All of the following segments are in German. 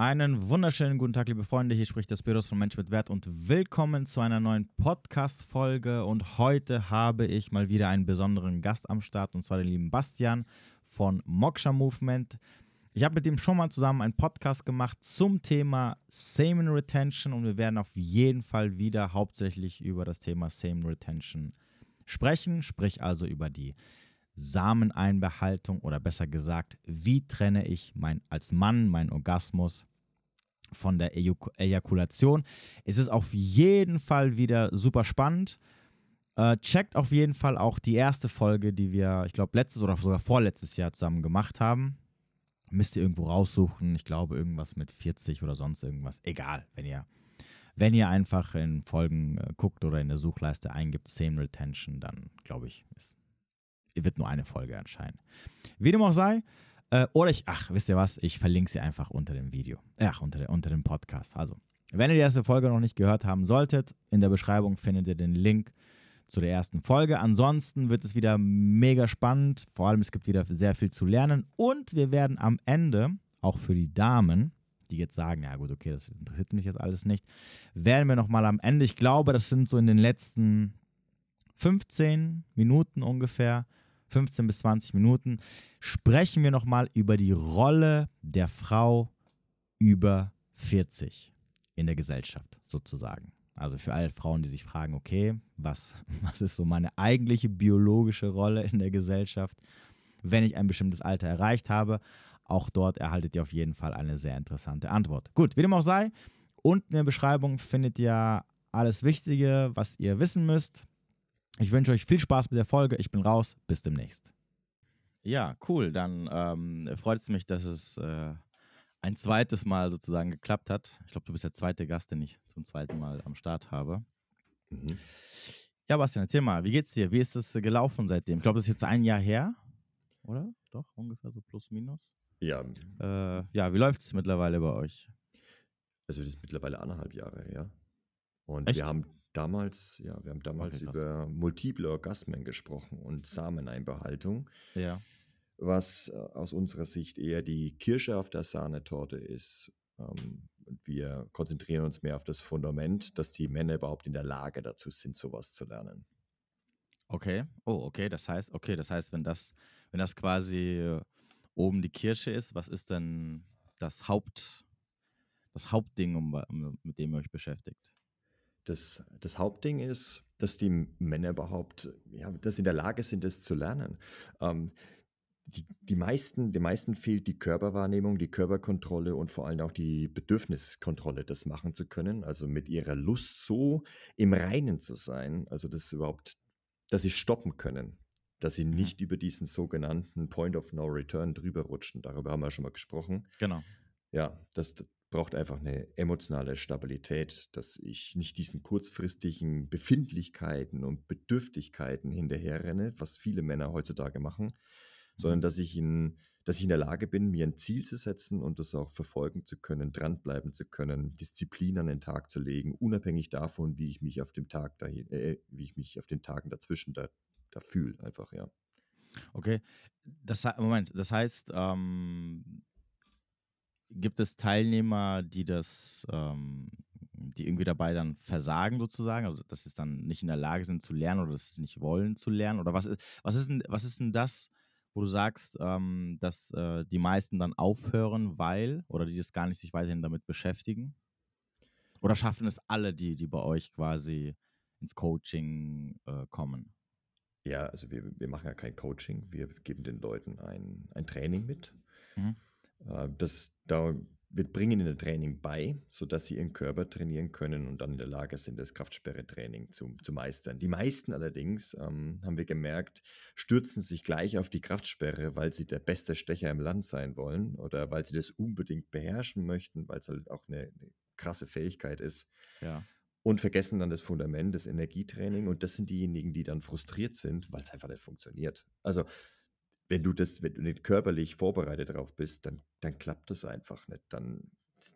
Einen wunderschönen guten Tag, liebe Freunde. Hier spricht das Büros von Mensch mit Wert und willkommen zu einer neuen Podcast-Folge. Und heute habe ich mal wieder einen besonderen Gast am Start und zwar den lieben Bastian von Moksha Movement. Ich habe mit ihm schon mal zusammen einen Podcast gemacht zum Thema Semen Retention und wir werden auf jeden Fall wieder hauptsächlich über das Thema Semen Retention sprechen, sprich also über die Sameneinbehaltung oder besser gesagt, wie trenne ich mein, als Mann meinen Orgasmus von der Ejuk Ejakulation. Es ist auf jeden Fall wieder super spannend. Äh, checkt auf jeden Fall auch die erste Folge, die wir, ich glaube, letztes oder sogar vorletztes Jahr zusammen gemacht haben. Müsst ihr irgendwo raussuchen. Ich glaube, irgendwas mit 40 oder sonst irgendwas. Egal, wenn ihr, wenn ihr einfach in Folgen äh, guckt oder in der Suchleiste eingibt, Same Retention, dann glaube ich, ist, wird nur eine Folge erscheinen. Wie dem auch sei, äh, oder ich, ach, wisst ihr was? Ich verlinke sie einfach unter dem Video. Ach, unter, unter dem Podcast. Also, wenn ihr die erste Folge noch nicht gehört haben solltet, in der Beschreibung findet ihr den Link zu der ersten Folge. Ansonsten wird es wieder mega spannend. Vor allem, es gibt wieder sehr viel zu lernen. Und wir werden am Ende, auch für die Damen, die jetzt sagen, ja gut, okay, das interessiert mich jetzt alles nicht, werden wir nochmal am Ende, ich glaube, das sind so in den letzten 15 Minuten ungefähr, 15 bis 20 Minuten, sprechen wir nochmal über die Rolle der Frau über 40 in der Gesellschaft sozusagen. Also für alle Frauen, die sich fragen, okay, was, was ist so meine eigentliche biologische Rolle in der Gesellschaft, wenn ich ein bestimmtes Alter erreicht habe. Auch dort erhaltet ihr auf jeden Fall eine sehr interessante Antwort. Gut, wie dem auch sei, unten in der Beschreibung findet ihr alles Wichtige, was ihr wissen müsst. Ich wünsche euch viel Spaß mit der Folge. Ich bin raus. Bis demnächst. Ja, cool. Dann ähm, freut es mich, dass es äh, ein zweites Mal sozusagen geklappt hat. Ich glaube, du bist der zweite Gast, den ich zum zweiten Mal am Start habe. Mhm. Ja, Bastian, erzähl mal, wie geht's dir? Wie ist es gelaufen seitdem? Ich glaube, das ist jetzt ein Jahr her, oder? Doch, ungefähr so plus minus. Ja. Äh, ja, wie läuft es mittlerweile bei euch? Also, das ist mittlerweile anderthalb Jahre her. Und Echt? wir haben damals, ja, wir haben damals okay, über multiple Orgasmen gesprochen und Sameneinbehaltung. Ja. Was äh, aus unserer Sicht eher die Kirsche auf der Sahnetorte ist. Ähm, wir konzentrieren uns mehr auf das Fundament, dass die Männer überhaupt in der Lage dazu sind, sowas zu lernen. Okay. Oh, okay. Das heißt, okay, das heißt, wenn das, wenn das quasi äh, oben die Kirsche ist, was ist denn das Haupt, das Hauptding, um, mit dem ihr euch beschäftigt? Das, das Hauptding ist, dass die Männer überhaupt, ja, dass sie in der Lage sind, das zu lernen. Ähm, die, die meisten, den meisten fehlt die Körperwahrnehmung, die Körperkontrolle und vor allem auch die Bedürfniskontrolle, das machen zu können. Also mit ihrer Lust so im Reinen zu sein, also das überhaupt, dass sie stoppen können, dass sie mhm. nicht über diesen sogenannten Point of No Return drüber rutschen. Darüber haben wir schon mal gesprochen. Genau. Ja, das, braucht einfach eine emotionale Stabilität, dass ich nicht diesen kurzfristigen Befindlichkeiten und Bedürftigkeiten hinterherrenne, was viele Männer heutzutage machen, sondern mhm. dass ich in, dass ich in der Lage bin, mir ein Ziel zu setzen und das auch verfolgen zu können, dranbleiben zu können, Disziplin an den Tag zu legen, unabhängig davon, wie ich mich auf dem Tag dahin, äh, wie ich mich auf den Tagen dazwischen da, da fühle, einfach, ja. Okay, das Moment, das heißt, ähm, Gibt es Teilnehmer, die das, ähm, die irgendwie dabei dann versagen sozusagen, also dass sie dann nicht in der Lage sind zu lernen oder dass sie nicht wollen zu lernen? Oder was ist, was ist denn, was ist denn das, wo du sagst, ähm, dass äh, die meisten dann aufhören, weil, oder die das gar nicht sich weiterhin damit beschäftigen? Oder schaffen es alle, die, die bei euch quasi ins Coaching äh, kommen? Ja, also wir, wir machen ja kein Coaching, wir geben den Leuten ein, ein Training mit. Mhm. Äh, das, da, wir bringen ihnen Training bei, sodass sie ihren Körper trainieren können und dann in der Lage sind, das Kraftsperre-Training zu, zu meistern. Die meisten allerdings, ähm, haben wir gemerkt, stürzen sich gleich auf die Kraftsperre, weil sie der beste Stecher im Land sein wollen oder weil sie das unbedingt beherrschen möchten, weil es halt auch eine, eine krasse Fähigkeit ist. Ja und vergessen dann das Fundament, das Energietraining. Und das sind diejenigen, die dann frustriert sind, weil es einfach nicht funktioniert. Also wenn du das, wenn du nicht körperlich vorbereitet darauf bist, dann, dann klappt das einfach nicht. Dann,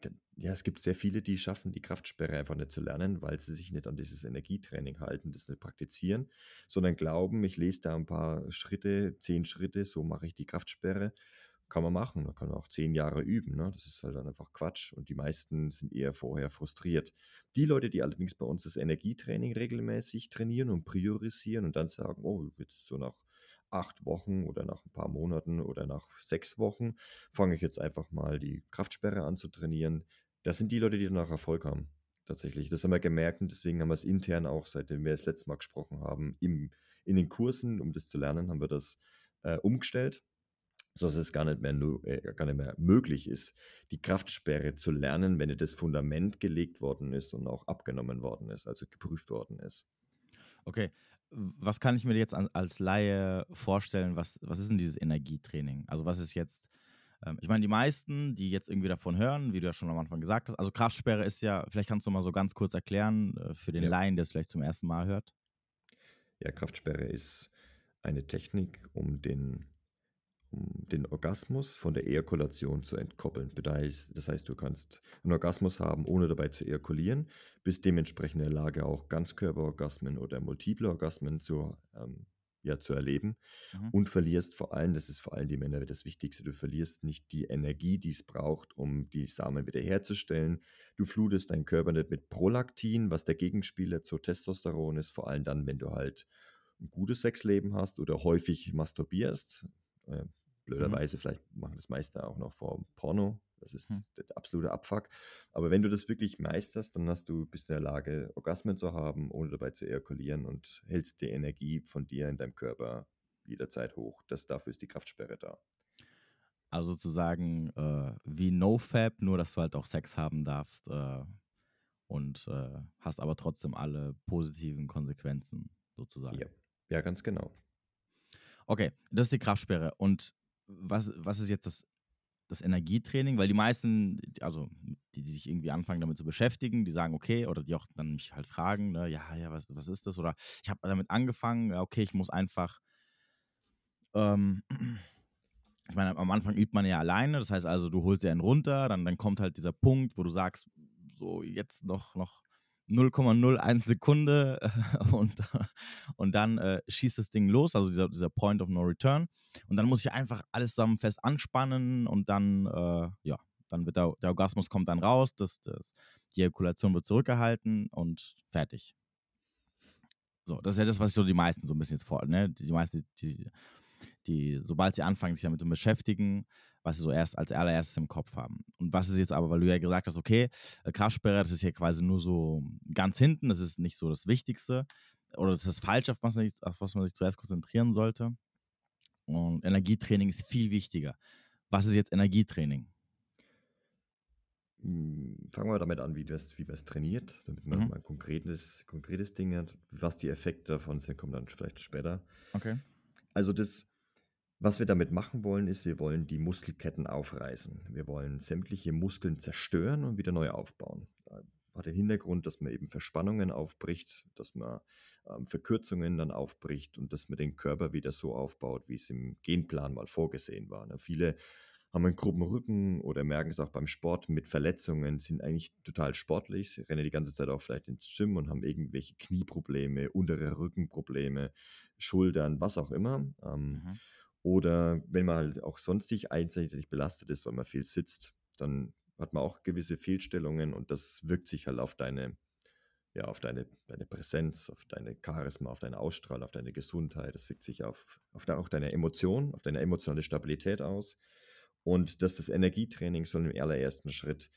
dann, ja, es gibt sehr viele, die schaffen, die Kraftsperre einfach nicht zu lernen, weil sie sich nicht an dieses Energietraining halten, das nicht praktizieren, sondern glauben, ich lese da ein paar Schritte, zehn Schritte, so mache ich die Kraftsperre. kann man machen. Man kann auch zehn Jahre üben. Ne? Das ist halt dann einfach Quatsch. Und die meisten sind eher vorher frustriert. Die Leute, die allerdings bei uns das Energietraining regelmäßig trainieren und priorisieren und dann sagen, oh, jetzt so nach acht Wochen oder nach ein paar Monaten oder nach sechs Wochen fange ich jetzt einfach mal die Kraftsperre an zu trainieren. Das sind die Leute, die danach Erfolg haben. Tatsächlich. Das haben wir gemerkt und deswegen haben wir es intern auch, seitdem wir das letzte Mal gesprochen haben, im, in den Kursen, um das zu lernen, haben wir das äh, umgestellt sodass es gar nicht, mehr, äh, gar nicht mehr möglich ist, die Kraftsperre zu lernen, wenn das Fundament gelegt worden ist und auch abgenommen worden ist, also geprüft worden ist. Okay, was kann ich mir jetzt als Laie vorstellen? Was, was ist denn dieses Energietraining? Also was ist jetzt, ähm, ich meine, die meisten, die jetzt irgendwie davon hören, wie du ja schon am Anfang gesagt hast, also Kraftsperre ist ja, vielleicht kannst du mal so ganz kurz erklären äh, für den ja. Laien, der es vielleicht zum ersten Mal hört. Ja, Kraftsperre ist eine Technik, um den den Orgasmus von der Ejakulation zu entkoppeln. Das heißt, du kannst einen Orgasmus haben, ohne dabei zu ejakulieren, bist dementsprechend in der Lage, auch Ganzkörperorgasmen oder multiple Orgasmen zu, ähm, ja, zu erleben mhm. und verlierst vor allem, das ist vor allem die Männer das Wichtigste, du verlierst nicht die Energie, die es braucht, um die Samen wiederherzustellen. Du flutest deinen Körper nicht mit Prolaktin, was der Gegenspieler zu Testosteron ist, vor allem dann, wenn du halt ein gutes Sexleben hast oder häufig masturbierst. Äh. Blöderweise, mhm. vielleicht machen das meiste auch noch vor Porno. Das ist mhm. der absolute Abfuck. Aber wenn du das wirklich meisterst, dann hast du, bist in der Lage, Orgasmen zu haben, ohne dabei zu ejakulieren und hältst die Energie von dir in deinem Körper jederzeit hoch. Das, dafür ist die Kraftsperre da. Also sozusagen äh, wie NoFab, nur dass du halt auch Sex haben darfst äh, und äh, hast aber trotzdem alle positiven Konsequenzen sozusagen. Ja, ja ganz genau. Okay, das ist die Kraftsperre. Und was, was ist jetzt das, das Energietraining? Weil die meisten, also die, die sich irgendwie anfangen damit zu beschäftigen, die sagen, okay, oder die auch dann mich halt fragen, ne, ja, ja, was, was ist das? Oder ich habe damit angefangen, okay, ich muss einfach, ähm, ich meine, am Anfang übt man ja alleine, das heißt also, du holst ja einen runter, dann, dann kommt halt dieser Punkt, wo du sagst, so jetzt noch, noch 0,01 Sekunde und, und dann äh, schießt das Ding los, also dieser, dieser Point of No Return. Und dann muss ich einfach alles zusammen fest anspannen und dann, äh, ja, dann wird der, der Orgasmus kommt dann raus, das, das, die Ejakulation wird zurückgehalten und fertig. So, das ist ja das, was ich so die meisten so ein bisschen jetzt vor, ne? Die, die meisten, die, die, sobald sie anfangen, sich damit zu beschäftigen, was sie so erst als allererstes im Kopf haben. Und was ist jetzt aber, weil du ja gesagt hast, okay, äh, Kraftsperre, das ist hier quasi nur so ganz hinten, das ist nicht so das Wichtigste oder das ist falsch, auf was man sich, auf was man sich zuerst konzentrieren sollte. Und Energietraining ist viel wichtiger. Was ist jetzt Energietraining? Hm, fangen wir damit an, wie, das, wie man es trainiert, damit man mhm. mal ein konkretes, konkretes Ding hat. Was die Effekte davon sind, kommt dann vielleicht später. Okay. Also das was wir damit machen wollen, ist, wir wollen die Muskelketten aufreißen. Wir wollen sämtliche Muskeln zerstören und wieder neu aufbauen. Hat den Hintergrund, dass man eben Verspannungen aufbricht, dass man ähm, Verkürzungen dann aufbricht und dass man den Körper wieder so aufbaut, wie es im Genplan mal vorgesehen war. Ne? Viele haben einen groben Rücken oder merken es auch beim Sport mit Verletzungen, sind eigentlich total sportlich, rennen die ganze Zeit auch vielleicht ins Gym und haben irgendwelche Knieprobleme, untere Rückenprobleme, Schultern, was auch immer. Ähm, mhm. Oder wenn man halt auch sonstig einseitig belastet ist, weil man viel sitzt, dann hat man auch gewisse Fehlstellungen und das wirkt sich halt auf deine, ja, auf deine, deine Präsenz, auf deine Charisma, auf deine Ausstrahlung, auf deine Gesundheit. Das wirkt sich auf, auf auch deine Emotion, auf deine emotionale Stabilität aus. Und dass das Energietraining soll im allerersten Schritt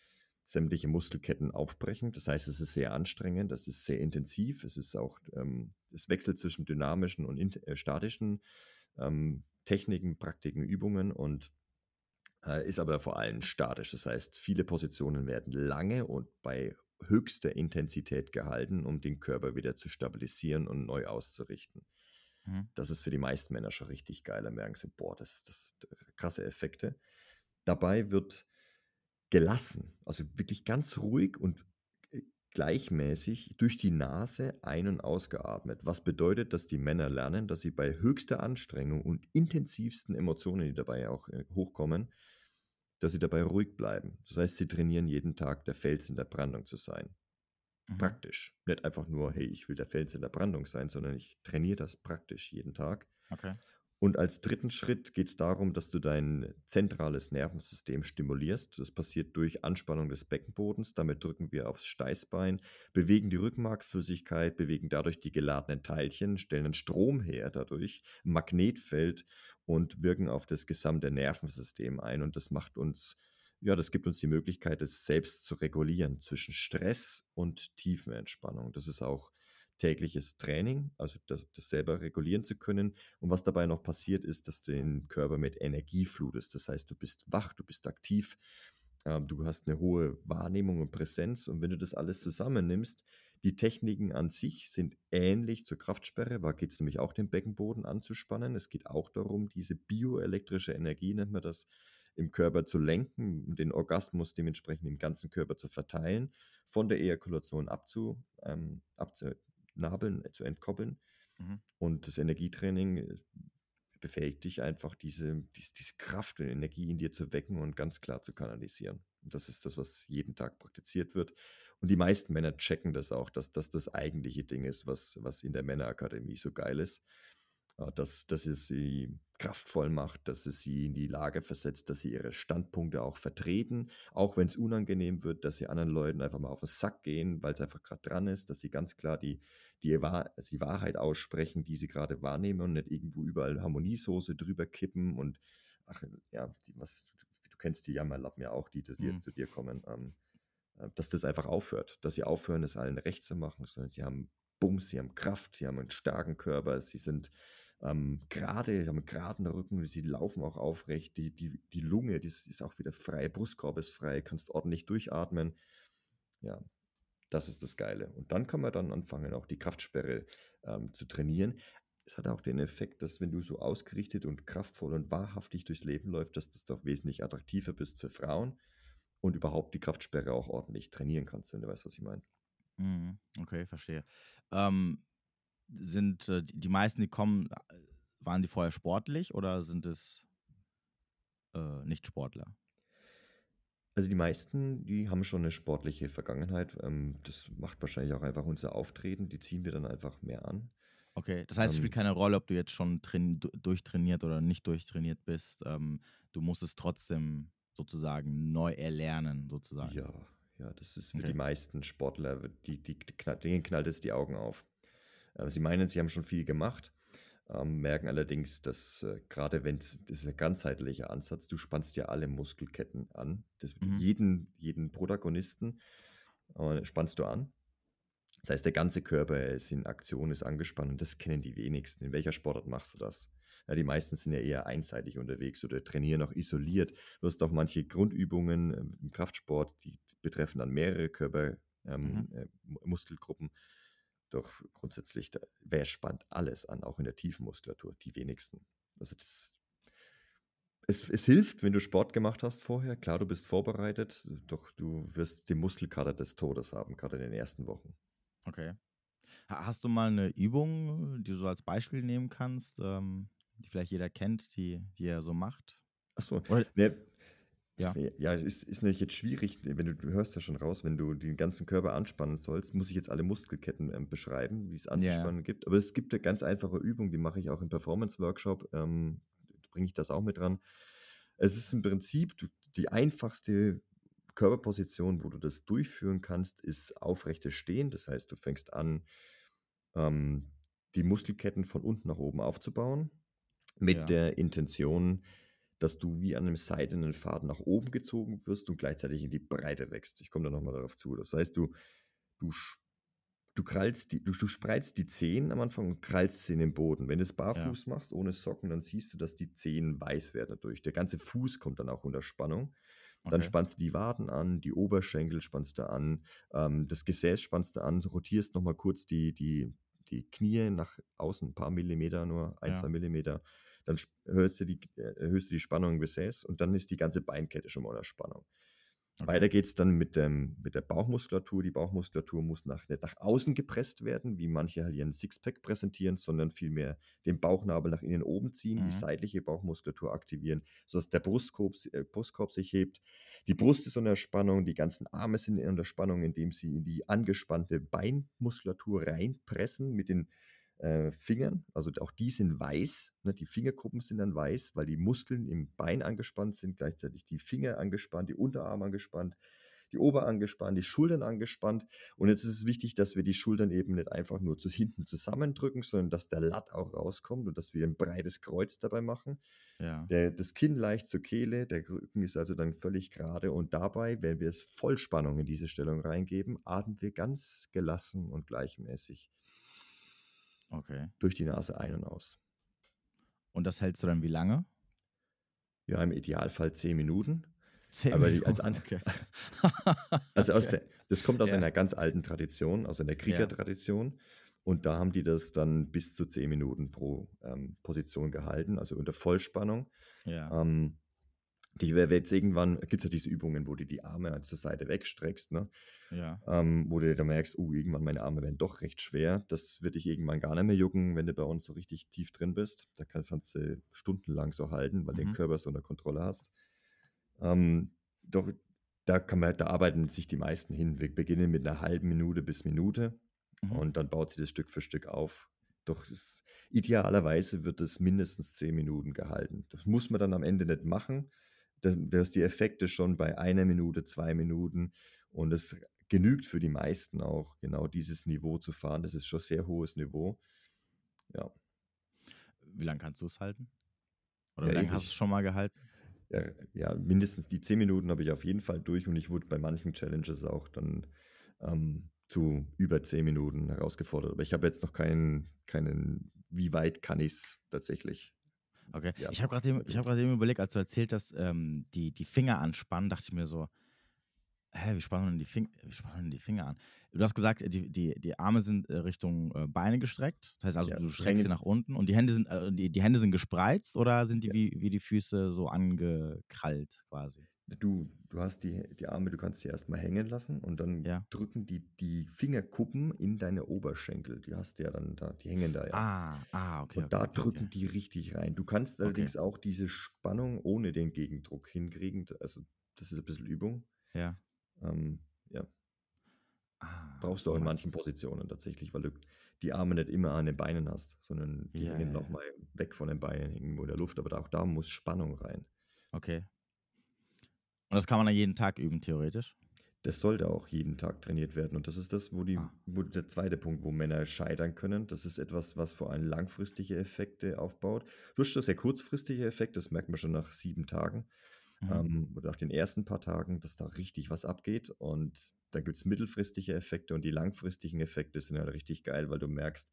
sämtliche Muskelketten aufbrechen. Das heißt, es ist sehr anstrengend, es ist sehr intensiv, es ist auch ähm, das Wechsel zwischen dynamischen und äh, statischen ähm, Techniken, Praktiken, Übungen und äh, ist aber vor allem statisch. Das heißt, viele Positionen werden lange und bei höchster Intensität gehalten, um den Körper wieder zu stabilisieren und neu auszurichten. Mhm. Das ist für die meisten Männer schon richtig geil. Da merken sie, boah, das, das krasse Effekte. Dabei wird gelassen, also wirklich ganz ruhig und gleichmäßig durch die Nase ein- und ausgeatmet. Was bedeutet, dass die Männer lernen, dass sie bei höchster Anstrengung und intensivsten Emotionen, die dabei auch äh, hochkommen, dass sie dabei ruhig bleiben. Das heißt, sie trainieren jeden Tag, der Fels in der Brandung zu sein. Mhm. Praktisch. Nicht einfach nur, hey, ich will der Fels in der Brandung sein, sondern ich trainiere das praktisch jeden Tag. Okay. Und als dritten Schritt geht es darum, dass du dein zentrales Nervensystem stimulierst. Das passiert durch Anspannung des Beckenbodens. Damit drücken wir aufs Steißbein, bewegen die Rückenmarksflüssigkeit, bewegen dadurch die geladenen Teilchen, stellen einen Strom her dadurch, Magnetfeld und wirken auf das gesamte Nervensystem ein. Und das macht uns, ja, das gibt uns die Möglichkeit, es selbst zu regulieren zwischen Stress und Tiefenentspannung. Das ist auch tägliches Training, also das, das, selber regulieren zu können. Und was dabei noch passiert ist, dass du den Körper mit Energie flutest. Das heißt, du bist wach, du bist aktiv, äh, du hast eine hohe Wahrnehmung und Präsenz. Und wenn du das alles zusammennimmst, die Techniken an sich sind ähnlich zur Kraftsperre, da geht es nämlich auch den Beckenboden anzuspannen. Es geht auch darum, diese bioelektrische Energie, nennt man das, im Körper zu lenken und den Orgasmus dementsprechend im ganzen Körper zu verteilen, von der Ejakulation abzu, ähm, abzu, Nabeln äh, zu entkoppeln. Mhm. Und das Energietraining äh, befähigt dich einfach, diese, diese, diese, Kraft und Energie in dir zu wecken und ganz klar zu kanalisieren. Und das ist das, was jeden Tag praktiziert wird. Und die meisten Männer checken das auch, dass das das eigentliche Ding ist, was, was in der Männerakademie so geil ist. Äh, dass, dass es sie kraftvoll macht, dass es sie in die Lage versetzt, dass sie ihre Standpunkte auch vertreten, auch wenn es unangenehm wird, dass sie anderen Leuten einfach mal auf den Sack gehen, weil es einfach gerade dran ist, dass sie ganz klar die, die, die Wahrheit aussprechen, die sie gerade wahrnehmen und nicht irgendwo überall Harmoniesoße drüber kippen und ach ja, die, was, du kennst die Jammerlappen ja auch, die, die mhm. zu dir kommen, ähm, äh, dass das einfach aufhört, dass sie aufhören, es allen recht zu machen, sondern sie haben Bums, sie haben Kraft, sie haben einen starken Körper, sie sind ähm, gerade, haben einen geraden Rücken, sie laufen auch aufrecht, die, die, die Lunge, die ist auch wieder frei, Brustkorb ist frei, kannst ordentlich durchatmen. Ja, das ist das Geile. Und dann kann man dann anfangen, auch die Kraftsperre ähm, zu trainieren. Es hat auch den Effekt, dass wenn du so ausgerichtet und kraftvoll und wahrhaftig durchs Leben läufst, dass das doch wesentlich attraktiver bist für Frauen und überhaupt die Kraftsperre auch ordentlich trainieren kannst, wenn du weißt, was ich meine. Mhm, okay, verstehe. Ähm, sind äh, die meisten, die kommen, äh, waren die vorher sportlich oder sind es äh, Nicht-Sportler? Also die meisten, die haben schon eine sportliche Vergangenheit. Ähm, das macht wahrscheinlich auch einfach unser Auftreten. Die ziehen wir dann einfach mehr an. Okay, das heißt, es spielt ähm, keine Rolle, ob du jetzt schon durchtrainiert oder nicht durchtrainiert bist. Ähm, du musst es trotzdem sozusagen neu erlernen, sozusagen. Ja, ja, das ist für okay. die meisten Sportler, die, die, die, denen knallt es die Augen auf. Äh, sie meinen, sie haben schon viel gemacht, ähm, merken allerdings, dass äh, gerade wenn das ist ein ganzheitlicher Ansatz, du spannst ja alle Muskelketten an. Das, mhm. jeden, jeden Protagonisten äh, spannst du an. Das heißt, der ganze Körper ist in Aktion, ist angespannt und das kennen die wenigsten. In welcher Sportart machst du das? Ja, die meisten sind ja eher einseitig unterwegs oder trainieren auch isoliert. Du hast auch manche Grundübungen ähm, im Kraftsport, die betreffen dann mehrere Körper, ähm, mhm. äh, Muskelgruppen. Doch grundsätzlich, wer spannt alles an, auch in der tiefen Muskulatur? Die wenigsten. Also das, es, es, hilft, wenn du Sport gemacht hast vorher. Klar, du bist vorbereitet, doch du wirst den Muskelkater des Todes haben, gerade in den ersten Wochen. Okay. Hast du mal eine Übung, die du so als Beispiel nehmen kannst, ähm, die vielleicht jeder kennt, die, die er so macht? Achso, ne, ja. Ja, es ist, ist natürlich jetzt schwierig, wenn du, du hörst ja schon raus, wenn du den ganzen Körper anspannen sollst, muss ich jetzt alle Muskelketten ähm, beschreiben, wie es anzuspannen ja. gibt. Aber es gibt eine ganz einfache Übung, die mache ich auch im Performance-Workshop, ähm, bringe ich das auch mit dran. Es ist im Prinzip die einfachste Körperposition, wo du das durchführen kannst, ist aufrechtes Stehen. Das heißt, du fängst an, ähm, die Muskelketten von unten nach oben aufzubauen, mit ja. der Intention, dass du wie an einem seidenen Faden nach oben gezogen wirst und gleichzeitig in die Breite wächst. Ich komme da nochmal darauf zu. Das heißt, du, du, du krallst die, du, du spreizt die Zehen am Anfang und krallst sie in den Boden. Wenn du es barfuß ja. machst, ohne Socken, dann siehst du, dass die Zehen weiß werden dadurch. Der ganze Fuß kommt dann auch unter Spannung. Okay. Dann spannst du die Waden an, die Oberschenkel spannst du an, ähm, das Gesäß spannst du an, rotierst nochmal kurz die, die, die Knie nach außen, ein paar Millimeter nur, ein, ja. zwei Millimeter dann erhöhst du die, äh, erhöhst du die Spannung im Gesäß und dann ist die ganze Beinkette schon mal unter Spannung. Okay. Weiter geht es dann mit, dem, mit der Bauchmuskulatur. Die Bauchmuskulatur muss nach, nicht nach außen gepresst werden, wie manche halt ihren Sixpack präsentieren, sondern vielmehr den Bauchnabel nach innen oben ziehen, mhm. die seitliche Bauchmuskulatur aktivieren, sodass der Brustkorb, äh, Brustkorb sich hebt. Die Brust ist unter Spannung, die ganzen Arme sind unter Spannung, indem sie in die angespannte Beinmuskulatur reinpressen mit den äh, Fingern. Also auch die sind weiß. Ne? Die Fingerkuppen sind dann weiß, weil die Muskeln im Bein angespannt sind, gleichzeitig die Finger angespannt, die Unterarme angespannt, die Ober angespannt, die Schultern angespannt. Und jetzt ist es wichtig, dass wir die Schultern eben nicht einfach nur zu hinten zusammendrücken, sondern dass der Latt auch rauskommt und dass wir ein breites Kreuz dabei machen. Ja. Der, das Kinn leicht zur Kehle, der Rücken ist also dann völlig gerade. Und dabei, wenn wir es Vollspannung in diese Stellung reingeben, atmen wir ganz gelassen und gleichmäßig. Okay. Durch die Nase ein und aus. Und das hältst du dann wie lange? Ja, im Idealfall zehn Minuten. Zehn aber Minuten. als an, okay. also aus der, das kommt aus ja. einer ganz alten Tradition, aus einer Kriegertradition. Ja. Und da haben die das dann bis zu zehn Minuten pro ähm, Position gehalten, also unter Vollspannung. Ja. Ähm, die jetzt irgendwann, gibt es ja diese Übungen, wo du die Arme zur Seite wegstreckst, ne? Ja. Ähm, wo du dann merkst, uh, irgendwann meine Arme werden doch recht schwer. Das wird dich irgendwann gar nicht mehr jucken, wenn du bei uns so richtig tief drin bist. Da kannst, du stundenlang so halten, weil mhm. den Körper so unter Kontrolle hast. Ähm, doch da kann man, da arbeiten sich die meisten hin. Wir beginnen mit einer halben Minute bis Minute mhm. und dann baut sich das Stück für Stück auf. Doch idealerweise wird es mindestens zehn Minuten gehalten. Das muss man dann am Ende nicht machen. Da ist die Effekte schon bei einer Minute, zwei Minuten und es genügt für die meisten auch, genau dieses Niveau zu fahren. Das ist schon sehr hohes Niveau. Ja. Wie lange kannst du es halten? Oder ja, wie lange hast du es schon mal gehalten? ja, ja, mindestens die zehn Minuten habe ich auf jeden Fall durch und ich wurde bei manchen Challenges auch dann ähm, zu über zehn Minuten herausgefordert. Aber ich habe jetzt noch keinen, keinen, wie weit kann ich es tatsächlich. Okay. Ja, ich habe gerade eben, hab eben überlegt, als du erzählt hast, ähm, die, die Finger anspannen, dachte ich mir so, hä, wie spannen denn die, Fing wie spannen denn die Finger an? Du hast gesagt, die, die, die Arme sind äh, Richtung äh, Beine gestreckt. Das heißt also, ja, du streckst sie nach unten und die Hände sind, äh, die, die Hände sind gespreizt oder sind die ja. wie, wie die Füße so angekrallt quasi? Du, du hast die, die Arme, du kannst sie erstmal hängen lassen und dann ja. drücken die, die Fingerkuppen in deine Oberschenkel. Die hast du ja dann da, die hängen da ja. Ah, ah, okay. Und okay, da okay, drücken okay. die richtig rein. Du kannst allerdings auch diese Spannung ohne den Gegendruck hinkriegen. Also das ist ein bisschen Übung. Ja. Ähm, ja. Ah, Brauchst du auch in manchen Positionen tatsächlich, weil du die Arme nicht immer an den Beinen hast, sondern die ja, hängen ja. nochmal weg von den Beinen, irgendwo in der Luft. Aber auch da muss Spannung rein. Okay. Und das kann man dann jeden Tag üben, theoretisch? Das sollte auch jeden Tag trainiert werden. Und das ist das, wo, die, ah. wo der zweite Punkt, wo Männer scheitern können. Das ist etwas, was vor allem langfristige Effekte aufbaut. Du hast das sehr kurzfristige Effekt, das merkt man schon nach sieben Tagen mhm. ähm, oder nach den ersten paar Tagen, dass da richtig was abgeht. Und dann gibt es mittelfristige Effekte und die langfristigen Effekte sind halt richtig geil, weil du merkst,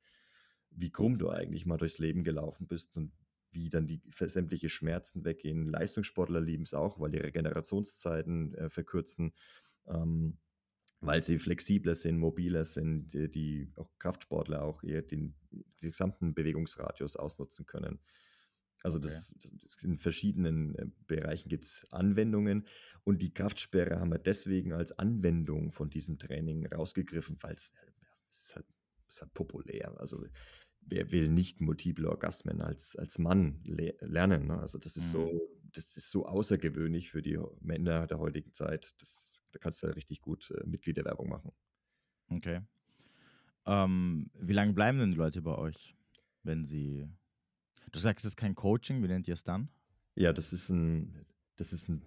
wie krumm du eigentlich mal durchs Leben gelaufen bist und wie dann die sämtliche Schmerzen weggehen. Leistungssportler lieben es auch, weil die Regenerationszeiten äh, verkürzen, ähm, weil sie flexibler sind, mobiler sind, die, die auch Kraftsportler auch eher den, den gesamten Bewegungsradius ausnutzen können. Also das, okay. das in verschiedenen äh, Bereichen gibt es Anwendungen und die Kraftsperre haben wir deswegen als Anwendung von diesem Training rausgegriffen, weil es ist halt, ist halt populär. Also wer will nicht multiple Orgasmen als, als Mann le lernen? Ne? Also das ist mhm. so, das ist so außergewöhnlich für die Männer der heutigen Zeit. Das, da kannst du ja richtig gut äh, Mitgliederwerbung machen. Okay. Ähm, wie lange bleiben denn die Leute bei euch, wenn sie Du sagst, es ist kein Coaching, wie nennt ihr es dann? Ja, das ist ein, das ist ein,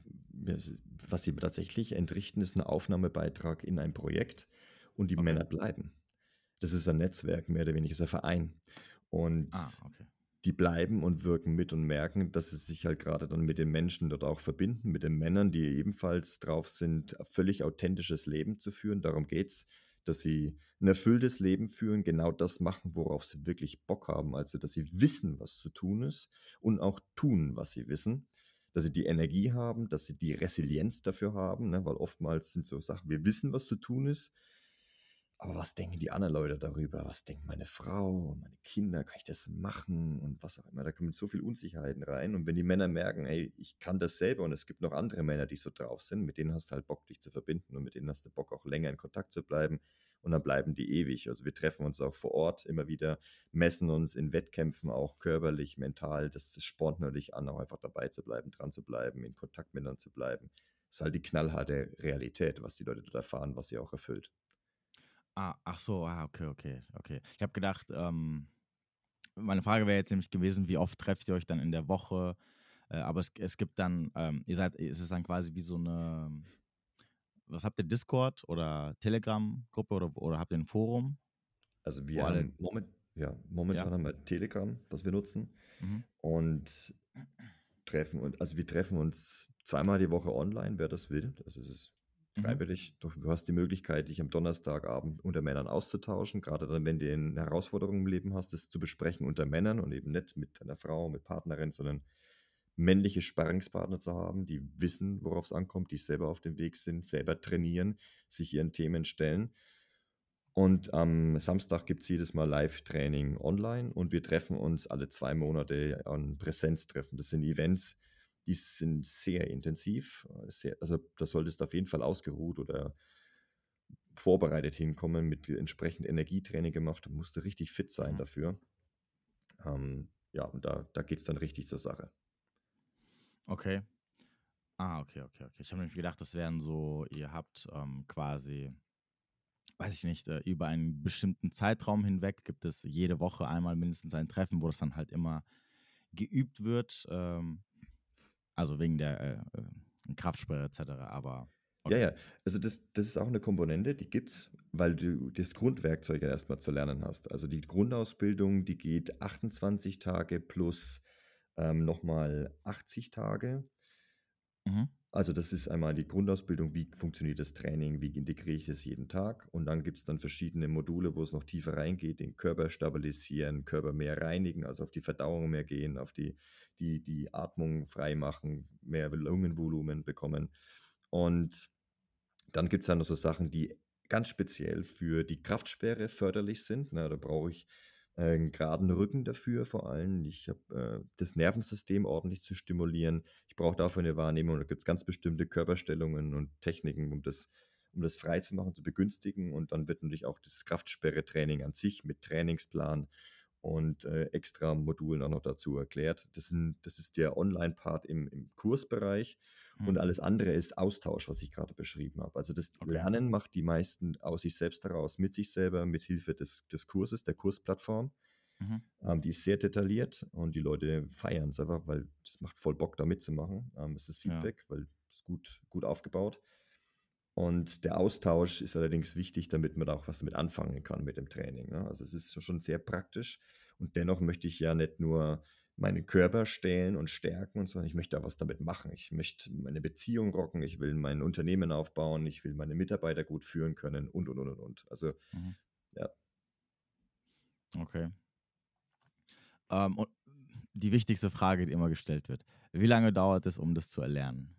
was sie tatsächlich entrichten, ist ein Aufnahmebeitrag in ein Projekt und die okay. Männer bleiben. Das ist ein Netzwerk, mehr oder weniger, ist ein Verein. Und ah, okay. die bleiben und wirken mit und merken, dass sie sich halt gerade dann mit den Menschen dort auch verbinden, mit den Männern, die ebenfalls drauf sind, völlig authentisches Leben zu führen. Darum geht es dass sie ein erfülltes Leben führen, genau das machen, worauf sie wirklich Bock haben. Also, dass sie wissen, was zu tun ist und auch tun, was sie wissen. Dass sie die Energie haben, dass sie die Resilienz dafür haben, ne? weil oftmals sind so Sachen, wir wissen, was zu tun ist, aber was denken die anderen Leute darüber? Was denkt meine Frau und meine Kinder? Kann ich das machen? Und was auch immer. Da kommen so viele Unsicherheiten rein. Und wenn die Männer merken, ey, ich kann das selber und es gibt noch andere Männer, die so drauf sind, mit denen hast du halt Bock, dich zu verbinden und mit denen hast du Bock, auch länger in Kontakt zu bleiben. Und dann bleiben die ewig. Also wir treffen uns auch vor Ort immer wieder, messen uns in Wettkämpfen auch körperlich, mental. Das, spornt natürlich an, auch einfach dabei zu bleiben, dran zu bleiben, in Kontakt miteinander zu bleiben. Das ist halt die knallharte Realität, was die Leute dort erfahren, was sie auch erfüllt. Ah, ach so, ah, okay, okay, okay. Ich habe gedacht, ähm, meine Frage wäre jetzt nämlich gewesen, wie oft trefft ihr euch dann in der Woche? Äh, aber es, es gibt dann, ähm, ihr seid, es ist dann quasi wie so eine, was habt ihr, Discord oder Telegram-Gruppe oder, oder habt ihr ein Forum? Also wir haben moment, ja, momentan ja. haben wir Telegram, was wir nutzen. Mhm. Und treffen und also wir treffen uns zweimal die Woche online, wer das will. Also es ist. Freiwillig. Mhm. Du hast die Möglichkeit, dich am Donnerstagabend unter Männern auszutauschen, gerade dann, wenn du eine Herausforderung im Leben hast, das zu besprechen unter Männern und eben nicht mit deiner Frau, mit Partnerin, sondern männliche Sparringspartner zu haben, die wissen, worauf es ankommt, die selber auf dem Weg sind, selber trainieren, sich ihren Themen stellen. Und am Samstag gibt es jedes Mal Live-Training online und wir treffen uns alle zwei Monate an Präsenztreffen. Das sind Events, die sind sehr intensiv. Sehr, also da solltest du auf jeden Fall ausgeruht oder vorbereitet hinkommen, mit entsprechend Energietraining gemacht. Da musst du richtig fit sein mhm. dafür. Ähm, ja, und da, da geht es dann richtig zur Sache. Okay. Ah, okay, okay, okay. Ich habe nämlich gedacht, das wären so, ihr habt ähm, quasi, weiß ich nicht, äh, über einen bestimmten Zeitraum hinweg gibt es jede Woche einmal mindestens ein Treffen, wo das dann halt immer geübt wird. Ähm, also wegen der äh, äh, Kraftsperre etc. Aber okay. Ja, ja. Also das, das ist auch eine Komponente, die gibt es, weil du das Grundwerkzeug ja erstmal zu lernen hast. Also die Grundausbildung, die geht 28 Tage plus ähm, nochmal 80 Tage. Mhm. Also das ist einmal die Grundausbildung, wie funktioniert das Training, wie integriere ich es jeden Tag. Und dann gibt es dann verschiedene Module, wo es noch tiefer reingeht, den Körper stabilisieren, Körper mehr reinigen, also auf die Verdauung mehr gehen, auf die, die, die Atmung frei machen, mehr Lungenvolumen bekommen. Und dann gibt es dann noch so Sachen, die ganz speziell für die Kraftsperre förderlich sind. Na, da brauche ich einen geraden Rücken dafür vor allem. Ich habe äh, das Nervensystem ordentlich zu stimulieren. Ich brauche dafür eine Wahrnehmung. Da gibt es ganz bestimmte Körperstellungen und Techniken, um das, um das frei zu machen, zu begünstigen. Und dann wird natürlich auch das Kraftsperre-Training an sich mit Trainingsplan und äh, extra Modulen auch noch dazu erklärt. Das, sind, das ist der Online-Part im, im Kursbereich. Und mhm. alles andere ist Austausch, was ich gerade beschrieben habe. Also das okay. Lernen macht die meisten aus sich selbst heraus, mit sich selber, mit Hilfe des, des Kurses, der Kursplattform. Mhm. Ähm, die ist sehr detailliert und die Leute feiern es einfach, weil es macht voll Bock, da mitzumachen. Ähm, es ist Feedback, ja. weil es gut, gut aufgebaut. Und der Austausch ist allerdings wichtig, damit man auch was damit anfangen kann mit dem Training. Ne? Also es ist schon sehr praktisch. Und dennoch möchte ich ja nicht nur meinen Körper stellen und stärken und so. Ich möchte auch was damit machen. Ich möchte meine Beziehung rocken, ich will mein Unternehmen aufbauen, ich will meine Mitarbeiter gut führen können und, und, und, und, und. Also, mhm. ja. Okay. Ähm, und die wichtigste Frage, die immer gestellt wird. Wie lange dauert es, um das zu erlernen?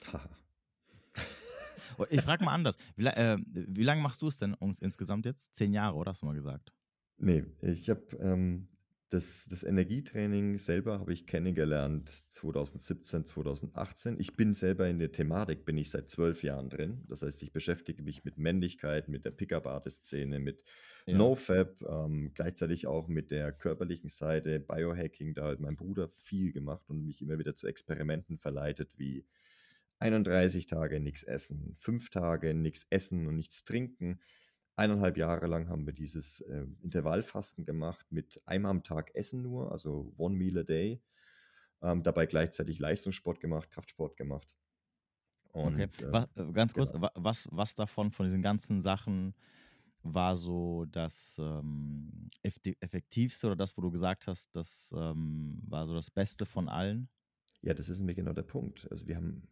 ich frage mal anders. Wie, äh, wie lange machst du es denn um, insgesamt jetzt? Zehn Jahre, oder hast du mal gesagt? Nee, ich habe ähm, das, das Energietraining selber habe ich kennengelernt 2017, 2018. Ich bin selber in der Thematik, bin ich seit zwölf Jahren drin. Das heißt, ich beschäftige mich mit Männlichkeit, mit der Pickup-Artist-Szene, mit ja. NoFab, ähm, gleichzeitig auch mit der körperlichen Seite, Biohacking. Da hat mein Bruder viel gemacht und mich immer wieder zu Experimenten verleitet, wie 31 Tage nichts essen, fünf Tage nichts essen und nichts trinken eineinhalb Jahre lang haben wir dieses äh, Intervallfasten gemacht mit einmal am Tag Essen nur, also one meal a day. Ähm, dabei gleichzeitig Leistungssport gemacht, Kraftsport gemacht. Und, okay, äh, was, äh, ganz kurz, genau. was, was davon, von diesen ganzen Sachen war so das ähm, effektivste oder das, wo du gesagt hast, das ähm, war so das Beste von allen? Ja, das ist mir genau der Punkt. Also wir haben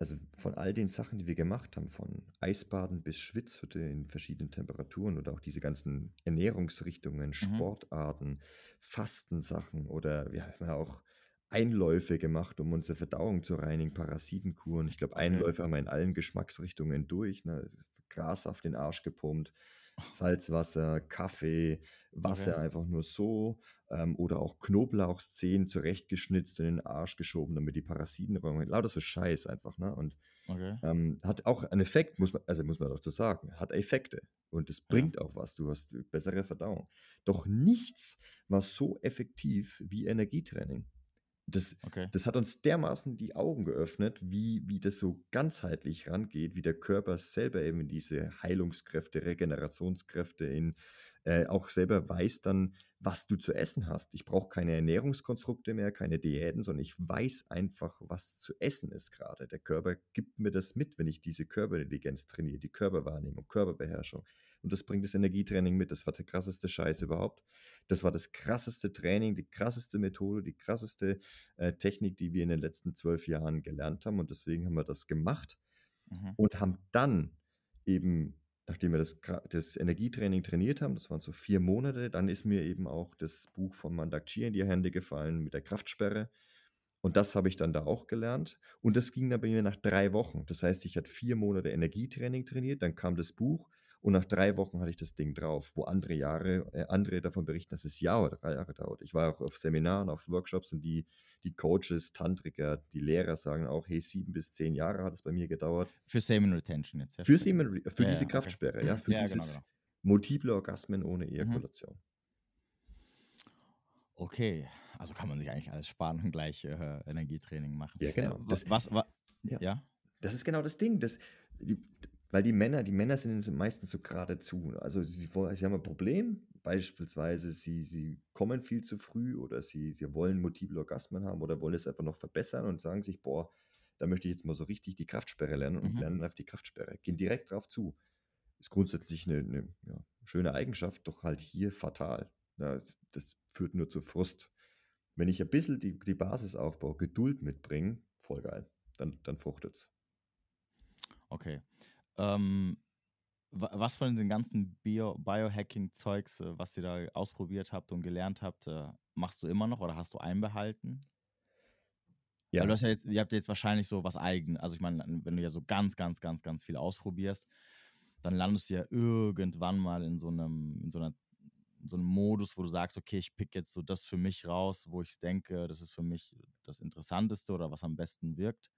also von all den Sachen, die wir gemacht haben, von Eisbaden bis Schwitzhütte in verschiedenen Temperaturen oder auch diese ganzen Ernährungsrichtungen, mhm. Sportarten, Fastensachen oder wir haben ja auch Einläufe gemacht, um unsere Verdauung zu reinigen, Parasitenkuren. Ich glaube, Einläufe haben wir in allen Geschmacksrichtungen durch. Ne? Gras auf den Arsch gepumpt, Salzwasser, Kaffee, Wasser okay. einfach nur so ähm, oder auch Knoblauchzehen zurechtgeschnitzt und in den Arsch geschoben, damit die Parasiten räumen. Lauter so Scheiß einfach, ne? Und okay. ähm, hat auch einen Effekt, muss man, also muss man dazu sagen, hat Effekte und es bringt ja. auch was. Du hast bessere Verdauung. Doch nichts war so effektiv wie Energietraining. Das, okay. das hat uns dermaßen die Augen geöffnet, wie, wie das so ganzheitlich rangeht, wie der Körper selber eben diese Heilungskräfte, Regenerationskräfte in äh, auch selber weiß dann, was du zu essen hast. Ich brauche keine Ernährungskonstrukte mehr, keine Diäten, sondern ich weiß einfach, was zu essen ist gerade. Der Körper gibt mir das mit, wenn ich diese Körperintelligenz trainiere, die Körperwahrnehmung, Körperbeherrschung. Und das bringt das Energietraining mit. Das war der krasseste Scheiß überhaupt. Das war das krasseste Training, die krasseste Methode, die krasseste äh, Technik, die wir in den letzten zwölf Jahren gelernt haben. Und deswegen haben wir das gemacht mhm. und haben dann eben nachdem wir das, das, Energietraining trainiert haben, das waren so vier Monate, dann ist mir eben auch das Buch von Mandak Chia in die Hände gefallen mit der Kraftsperre. Und das habe ich dann da auch gelernt. Und das ging dann bei mir nach drei Wochen. Das heißt, ich hatte vier Monate Energietraining trainiert, dann kam das Buch und nach drei Wochen hatte ich das Ding drauf, wo andere Jahre, äh, andere davon berichten, dass es Jahr oder drei Jahre dauert. Ich war auch auf Seminaren, auf Workshops und die, die Coaches, Tantriker, die Lehrer sagen auch, hey, sieben bis zehn Jahre hat es bei mir gedauert. Für Semen Retention jetzt. Ja? Für, Semen, für ja, diese ja, Kraftsperre, okay. ja, für ja, dieses genau, genau. multiple Orgasmen ohne mhm. Ejakulation. Okay, also kann man sich eigentlich alles sparen und gleich äh, Energietraining machen. Ja, genau. Äh, was, was, was ja. ja. Das ist genau das Ding. Das, die, weil die Männer, die Männer sind meistens so geradezu. Also sie, sie haben ein Problem, beispielsweise sie, sie kommen viel zu früh oder sie, sie wollen multiple Orgasmen haben oder wollen es einfach noch verbessern und sagen sich, boah, da möchte ich jetzt mal so richtig die Kraftsperre lernen und mhm. lernen einfach die Kraftsperre. Gehen direkt drauf zu. Ist grundsätzlich eine, eine ja, schöne Eigenschaft, doch halt hier fatal. Ja, das führt nur zu Frust. Wenn ich ein bisschen die, die Basis aufbaue, Geduld mitbringe, voll geil, dann, dann fruchtet es. Okay. Ähm, was von den ganzen Bio Biohacking-Zeugs, äh, was ihr da ausprobiert habt und gelernt habt, äh, machst du immer noch oder hast du einbehalten? Ja. Weil du hast ja jetzt, ihr habt jetzt wahrscheinlich so was eigen. Also ich meine, wenn du ja so ganz, ganz, ganz, ganz viel ausprobierst, dann landest du ja irgendwann mal in so einem, in so einer in so einem Modus, wo du sagst, okay, ich pick jetzt so das für mich raus, wo ich denke, das ist für mich das Interessanteste oder was am besten wirkt.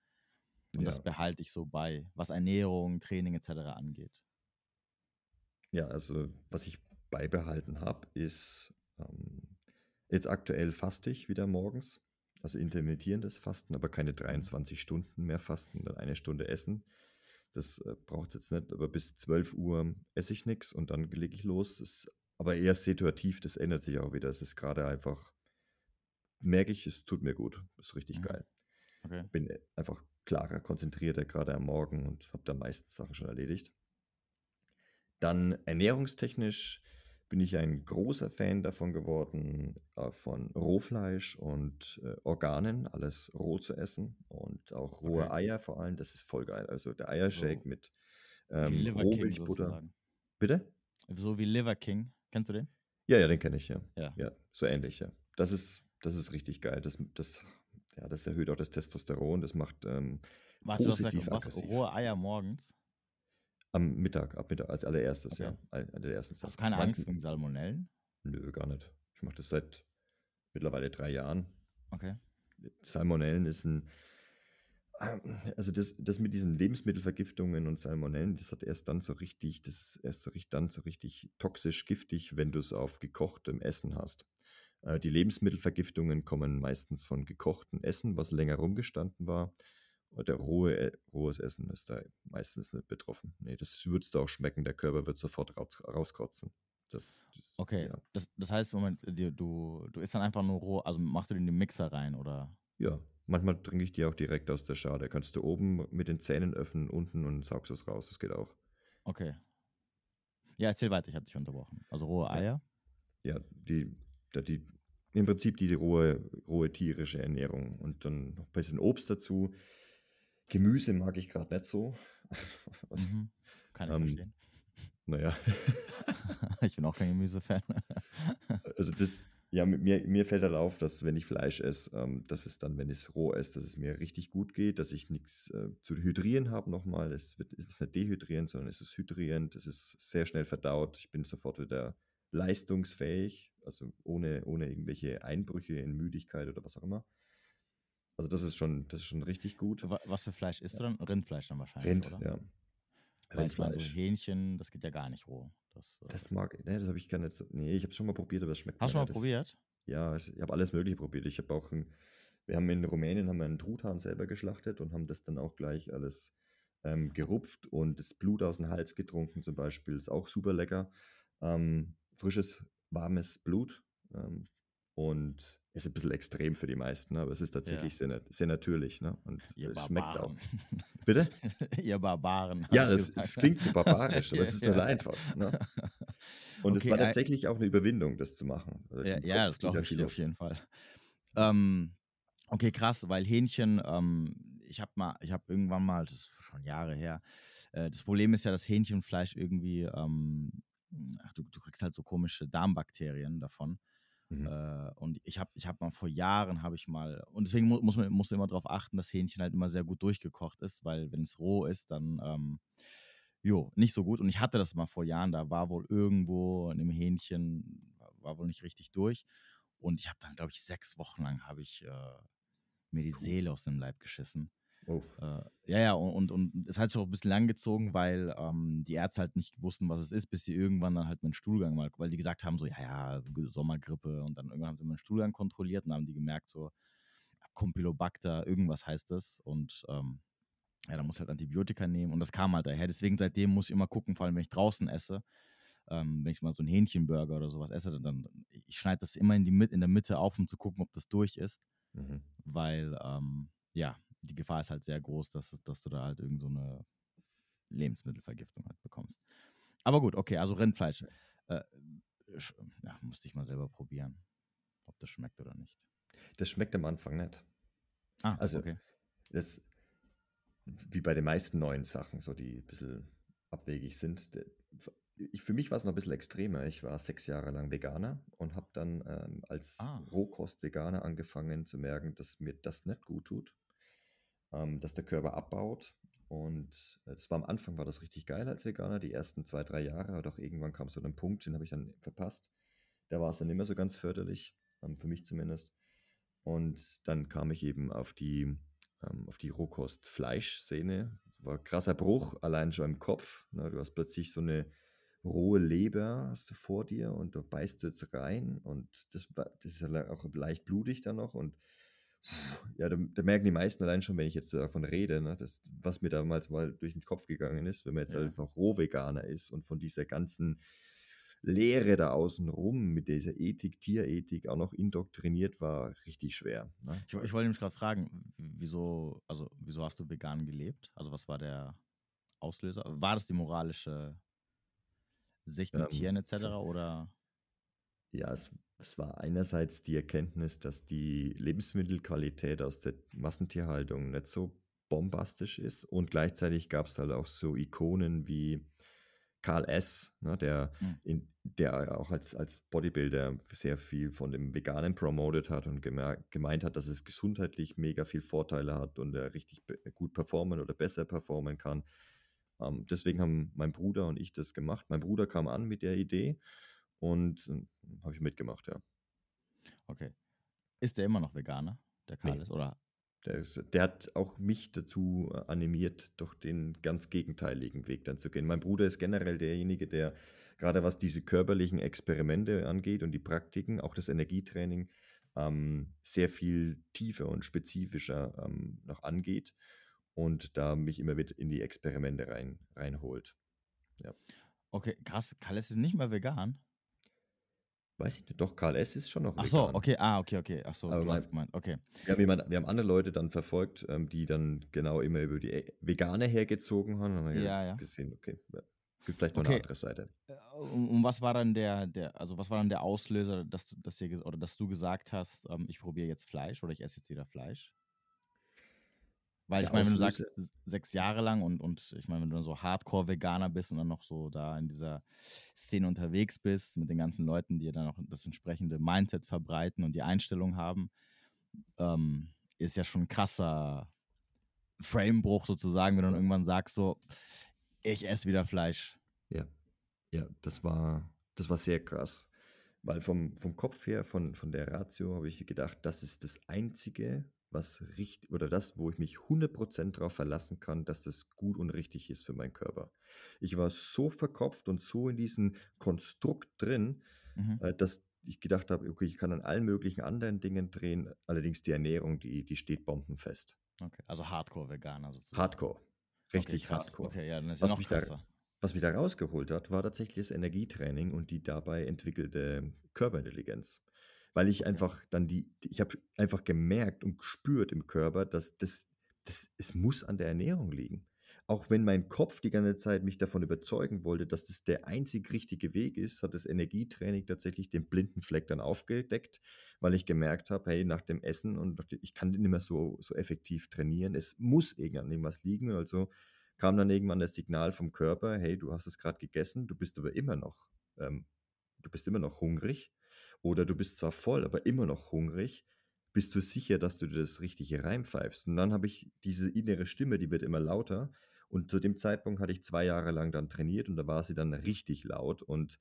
Und ja. das behalte ich so bei, was Ernährung, Training etc. angeht. Ja, also was ich beibehalten habe, ist ähm, jetzt aktuell faste ich wieder morgens. Also intermittierendes Fasten, aber keine 23 mhm. Stunden mehr fasten, dann eine Stunde essen. Das äh, braucht es jetzt nicht, aber bis 12 Uhr esse ich nichts und dann lege ich los. Das, aber eher situativ, das ändert sich auch wieder. Es ist gerade einfach, merke ich, es tut mir gut. Ist richtig mhm. geil. Okay. Bin einfach klarer, konzentrierter gerade am Morgen und habe da meistens Sachen schon erledigt. Dann ernährungstechnisch bin ich ein großer Fan davon geworden, äh, von Rohfleisch und äh, Organen, alles roh zu essen und auch rohe okay. Eier vor allem, das ist voll geil. Also der Eiershake so. mit ähm, Rohmilchbutter. Bitte? So wie Liver King. Kennst du den? Ja, ja, den kenne ich, ja. ja. Ja, so ähnlich, ja. Das ist, das ist richtig geil. Das, das ja, das erhöht auch das Testosteron, das macht ähm, Warte, positiv du hast gesagt, was, rohe Eier morgens? Am Mittag, ab Mittag, als allererstes, okay. ja. Eine der ersten Hast du keine Manchen, Angst wegen Salmonellen? Nö, gar nicht. Ich mache das seit mittlerweile drei Jahren. Okay. Salmonellen ist ein, also das, das mit diesen Lebensmittelvergiftungen und Salmonellen, das hat erst dann so richtig, das ist erst so richtig, dann so richtig toxisch giftig, wenn du es auf gekochtem Essen hast. Äh, die Lebensmittelvergiftungen kommen meistens von gekochtem Essen, was länger rumgestanden war. Der rohe, äh, rohes Essen ist da meistens nicht betroffen. Nee, das würdest du auch schmecken. Der Körper wird sofort raus, rauskotzen. Das, das, okay, ja. das, das heißt, Moment, du, du isst dann einfach nur roh, also machst du den in den Mixer rein, oder? Ja, manchmal trinke ich die auch direkt aus der Schale. Kannst du oben mit den Zähnen öffnen, unten und saugst es raus. Das geht auch. Okay. Ja, erzähl weiter, ich habe dich unterbrochen. Also rohe Eier? Ja, die die, im Prinzip die rohe, rohe tierische Ernährung und dann noch ein bisschen Obst dazu. Gemüse mag ich gerade nicht so. Mhm. Kann ich ähm, verstehen. Naja. ich bin auch kein Gemüsefan. also das, ja, mir, mir fällt halt auf, dass wenn ich Fleisch esse, ähm, dass es dann, wenn es roh ist, dass es mir richtig gut geht, dass ich nichts äh, zu hydrieren habe nochmal. Es wird, es ist nicht dehydrierend, sondern es ist hydrierend. Es ist sehr schnell verdaut. Ich bin sofort wieder leistungsfähig, also ohne, ohne irgendwelche Einbrüche in Müdigkeit oder was auch immer. Also das ist schon, das ist schon richtig gut. Was für Fleisch isst ja. du dann? Rindfleisch dann wahrscheinlich, Rind, oder? ja. Weil Rindfleisch. Ich meine, so Hähnchen, das geht ja gar nicht roh. Das, äh das mag, ne, das habe ich gar nicht so, nee, ich habe es schon mal probiert, aber es schmeckt Hast du mal das, probiert? Ja, ich habe alles mögliche probiert. Ich habe auch, ein, wir haben in Rumänien haben wir einen Truthahn selber geschlachtet und haben das dann auch gleich alles ähm, gerupft und das Blut aus dem Hals getrunken zum Beispiel, ist auch super lecker. Ähm, frisches, warmes Blut. Ähm, und ist ein bisschen extrem für die meisten, aber es ist tatsächlich ja. sehr, sehr natürlich. Ne? Und Ihr es schmeckt auch. Bitte? Ihr Barbaren. Ja, das, das, klingt so barbarisch, aber es ist total ja. einfach. Ne? Und okay, es war tatsächlich auch eine Überwindung, das zu machen. Also ja, ja, das glaube ich auf jeden Fall. Ähm, okay, krass, weil Hähnchen, ähm, ich habe mal, ich habe irgendwann mal, das ist schon Jahre her, äh, das Problem ist ja, dass Hähnchenfleisch irgendwie, ähm, ach, du, du kriegst halt so komische Darmbakterien davon. Mhm. Äh, und ich habe ich hab mal vor Jahren, habe ich mal, und deswegen mu muss man muss immer darauf achten, dass Hähnchen halt immer sehr gut durchgekocht ist, weil wenn es roh ist, dann, ähm, jo, nicht so gut. Und ich hatte das mal vor Jahren, da war wohl irgendwo in dem Hähnchen, war wohl nicht richtig durch. Und ich habe dann, glaube ich, sechs Wochen lang habe ich äh, mir die Seele aus dem Leib geschissen. Oh. Äh, ja, ja, und, und, und es hat sich auch ein bisschen lang gezogen, weil ähm, die Ärzte halt nicht wussten, was es ist, bis sie irgendwann dann halt meinen Stuhlgang mal, weil die gesagt haben, so, ja, ja, Sommergrippe und dann irgendwann haben sie meinen Stuhlgang kontrolliert und haben die gemerkt, so, Campylobacter, irgendwas heißt das und ähm, ja, da muss halt Antibiotika nehmen und das kam halt daher. Deswegen seitdem muss ich immer gucken, vor allem wenn ich draußen esse, ähm, wenn ich mal so einen Hähnchenburger oder sowas esse, dann, dann ich schneide das immer in, die, in der Mitte auf, um zu gucken, ob das durch ist, mhm. weil ähm, ja, die Gefahr ist halt sehr groß, dass, dass du da halt irgend so eine Lebensmittelvergiftung halt bekommst. Aber gut, okay, also Rindfleisch. Äh, ja, musste ich mal selber probieren, ob das schmeckt oder nicht. Das schmeckt am Anfang nicht. Ah, also okay. Das, wie bei den meisten neuen Sachen, so die ein bisschen abwegig sind. Ich, für mich war es noch ein bisschen extremer. Ich war sechs Jahre lang Veganer und habe dann ähm, als ah. Rohkost-Veganer angefangen zu merken, dass mir das nicht gut tut ähm, dass der Körper abbaut. Und äh, das war am Anfang war das richtig geil als Veganer, die ersten zwei, drei Jahre, doch irgendwann kam so ein Punkt, den habe ich dann verpasst. Da war es dann mehr so ganz förderlich, ähm, für mich zumindest. Und dann kam ich eben auf die, ähm, auf die Rohkost-Fleisch-Szene. War krasser Bruch, allein schon im Kopf. Ne? Du hast plötzlich so eine rohe Leber hast du vor dir und da beißt du jetzt rein und das, das ist ja auch leicht blutig dann noch und ja, da, da, merken die meisten allein schon, wenn ich jetzt davon rede, ne, das, was mir damals mal durch den Kopf gegangen ist, wenn man jetzt ja. alles noch Rohveganer ist und von dieser ganzen Lehre da außen rum mit dieser Ethik, Tierethik auch noch indoktriniert war, richtig schwer. Ne? Ich, ich wollte mich gerade fragen, wieso, also wieso hast du vegan gelebt? Also was war der Auslöser? War das die moralische Sicht mit ähm, Tieren etc. oder? Ja, es es war einerseits die Erkenntnis, dass die Lebensmittelqualität aus der Massentierhaltung nicht so bombastisch ist und gleichzeitig gab es halt auch so Ikonen wie Karl S., ne, der, mhm. in, der auch als, als Bodybuilder sehr viel von dem Veganen promoted hat und gemeint hat, dass es gesundheitlich mega viel Vorteile hat und er richtig gut performen oder besser performen kann. Ähm, deswegen haben mein Bruder und ich das gemacht. Mein Bruder kam an mit der Idee und äh, habe ich mitgemacht, ja. Okay. Ist der immer noch Veganer, der Karl nee. ist, oder? Der, ist, der, hat auch mich dazu äh, animiert, doch den ganz gegenteiligen Weg dann zu gehen. Mein Bruder ist generell derjenige, der gerade was diese körperlichen Experimente angeht und die Praktiken, auch das Energietraining, ähm, sehr viel tiefer und spezifischer ähm, noch angeht und da mich immer wieder in die Experimente rein, reinholt. Ja. Okay, krass. Karl ist nicht mehr vegan? Weiß ich nicht. Doch, Karl S. ist schon noch Ach so, okay, ah, okay, okay. Ach so, Aber du hast gemeint, okay. Wir haben, jemand, wir haben andere Leute dann verfolgt, ähm, die dann genau immer über die äh, Vegane hergezogen haben. Haben ja, ja. gesehen, okay, gibt vielleicht noch okay. eine andere Seite. Äh, und, und, was war dann der, der, also was war dann der Auslöser, dass du, dass ihr, oder dass du gesagt hast, ähm, ich probiere jetzt Fleisch oder ich esse jetzt wieder Fleisch? Weil ich meine, wenn du sagst, sechs Jahre lang und, und ich meine, wenn du so Hardcore-Veganer bist und dann noch so da in dieser Szene unterwegs bist mit den ganzen Leuten, die dann auch das entsprechende Mindset verbreiten und die Einstellung haben, ähm, ist ja schon ein krasser Framebruch sozusagen, wenn du dann irgendwann sagst, so, ich esse wieder Fleisch. Ja, ja, das war, das war sehr krass. Weil vom, vom Kopf her, von, von der Ratio, habe ich gedacht, das ist das Einzige, was richtig oder das, wo ich mich 100% darauf verlassen kann, dass das gut und richtig ist für meinen Körper. Ich war so verkopft und so in diesem Konstrukt drin, mhm. äh, dass ich gedacht habe, okay, ich kann an allen möglichen anderen Dingen drehen, allerdings die Ernährung, die, die steht bombenfest. Okay, also Hardcore-Veganer sozusagen. Hardcore. Richtig okay, Hardcore. Okay, ja, dann ist ja noch krasser. Da, was mich da rausgeholt hat, war tatsächlich das Energietraining und die dabei entwickelte Körperintelligenz. Weil ich einfach dann die, ich habe einfach gemerkt und gespürt im Körper, dass das, das, es muss an der Ernährung liegen. Auch wenn mein Kopf die ganze Zeit mich davon überzeugen wollte, dass das der einzig richtige Weg ist, hat das Energietraining tatsächlich den blinden Fleck dann aufgedeckt, weil ich gemerkt habe, hey, nach dem Essen und ich kann nicht mehr so, so effektiv trainieren. Es muss irgendwas liegen. Also kam dann irgendwann das Signal vom Körper, hey, du hast es gerade gegessen, du bist aber immer noch, ähm, du bist immer noch hungrig. Oder du bist zwar voll, aber immer noch hungrig. Bist du sicher, dass du dir das Richtige reinpfeifst? Und dann habe ich diese innere Stimme, die wird immer lauter. Und zu dem Zeitpunkt hatte ich zwei Jahre lang dann trainiert und da war sie dann richtig laut. Und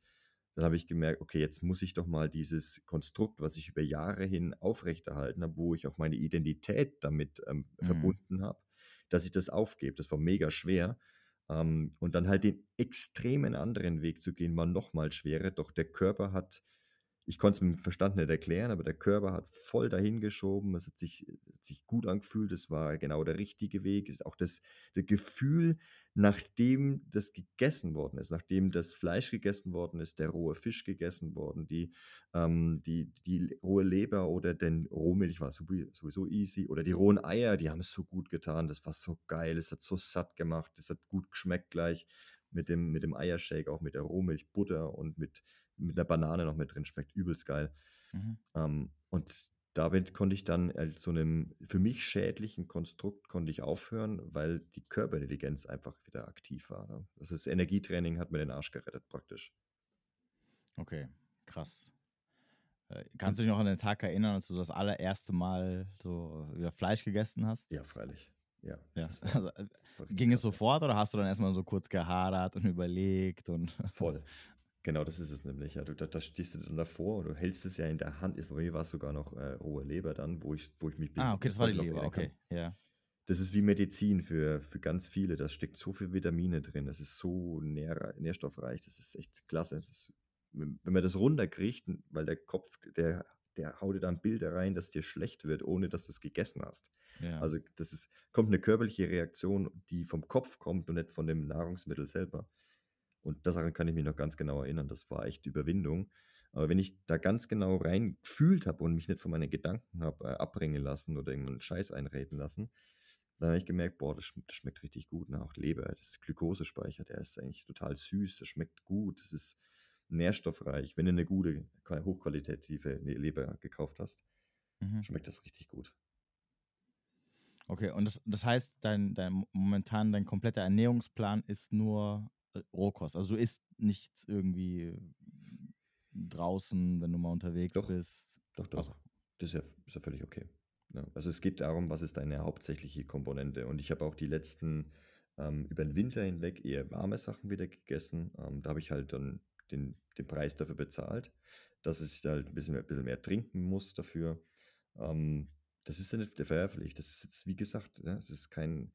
dann habe ich gemerkt, okay, jetzt muss ich doch mal dieses Konstrukt, was ich über Jahre hin aufrechterhalten habe, wo ich auch meine Identität damit ähm, mhm. verbunden habe, dass ich das aufgebe. Das war mega schwer. Ähm, und dann halt den extremen anderen Weg zu gehen, war noch mal schwerer. Doch der Körper hat ich konnte es mit dem Verstand nicht erklären, aber der Körper hat voll dahin geschoben. Es hat sich, hat sich gut angefühlt. Es war genau der richtige Weg. Ist auch das, das Gefühl, nachdem das gegessen worden ist, nachdem das Fleisch gegessen worden ist, der rohe Fisch gegessen worden, die, ähm, die, die rohe Leber oder den Rohmilch war sowieso easy oder die rohen Eier, die haben es so gut getan. Das war so geil. Es hat so satt gemacht. Es hat gut geschmeckt gleich mit dem, mit dem Eiershake, auch mit der Rohmilch, Butter und mit mit einer Banane noch mit drin, schmeckt übelst geil. Mhm. Ähm, und damit konnte ich dann als so einem für mich schädlichen Konstrukt konnte ich aufhören, weil die Körperintelligenz einfach wieder aktiv war. Ne? Also das Energietraining hat mir den Arsch gerettet praktisch. Okay, krass. Äh, kannst du dich noch an den Tag erinnern, als du das allererste Mal so wieder Fleisch gegessen hast? Ja, freilich. Ja. ja. War, also, äh, ging es sofort oder hast du dann erstmal so kurz gehadert und überlegt und voll. Genau, das ist es nämlich. Ja, du, da, da stehst du dann davor und du hältst es ja in der Hand. Bei mir war es sogar noch äh, rohe Leber dann, wo ich, wo ich mich. Ah, okay, das war die Leber, okay, ja. Das ist wie Medizin für, für ganz viele. Da steckt so viel Vitamine drin. Das ist so nähr, nährstoffreich. Das ist echt klasse. Ist, wenn, wenn man das runterkriegt, weil der Kopf, der, der haut dir dann Bilder rein, dass dir schlecht wird, ohne dass du es gegessen hast. Ja. Also das ist, kommt eine körperliche Reaktion, die vom Kopf kommt und nicht von dem Nahrungsmittel selber. Und daran kann ich mich noch ganz genau erinnern. Das war echt Überwindung. Aber wenn ich da ganz genau rein gefühlt habe und mich nicht von meinen Gedanken habe äh, abbringen lassen oder irgendeinen Scheiß einreden lassen, dann habe ich gemerkt, boah, das, das schmeckt richtig gut. Ne? Auch Leber, das ist Glukosespeicher, der ist eigentlich total süß, das schmeckt gut, das ist nährstoffreich. Wenn du eine gute, hochqualitative Leber gekauft hast, mhm. schmeckt das richtig gut. Okay, und das, das heißt, dein, dein momentan dein kompletter Ernährungsplan ist nur Rohkost. Also du isst nicht irgendwie draußen, wenn du mal unterwegs doch, bist. Doch, doch. Also. Das ist ja, ist ja völlig okay. Ja, also es geht darum, was ist deine hauptsächliche Komponente. Und ich habe auch die letzten, ähm, über den Winter hinweg eher warme Sachen wieder gegessen. Ähm, da habe ich halt dann den, den Preis dafür bezahlt, dass ich halt ein bisschen mehr, ein bisschen mehr trinken muss dafür. Ähm, das ist ja nicht verwerflich. Das ist jetzt, wie gesagt, ja, es ist kein,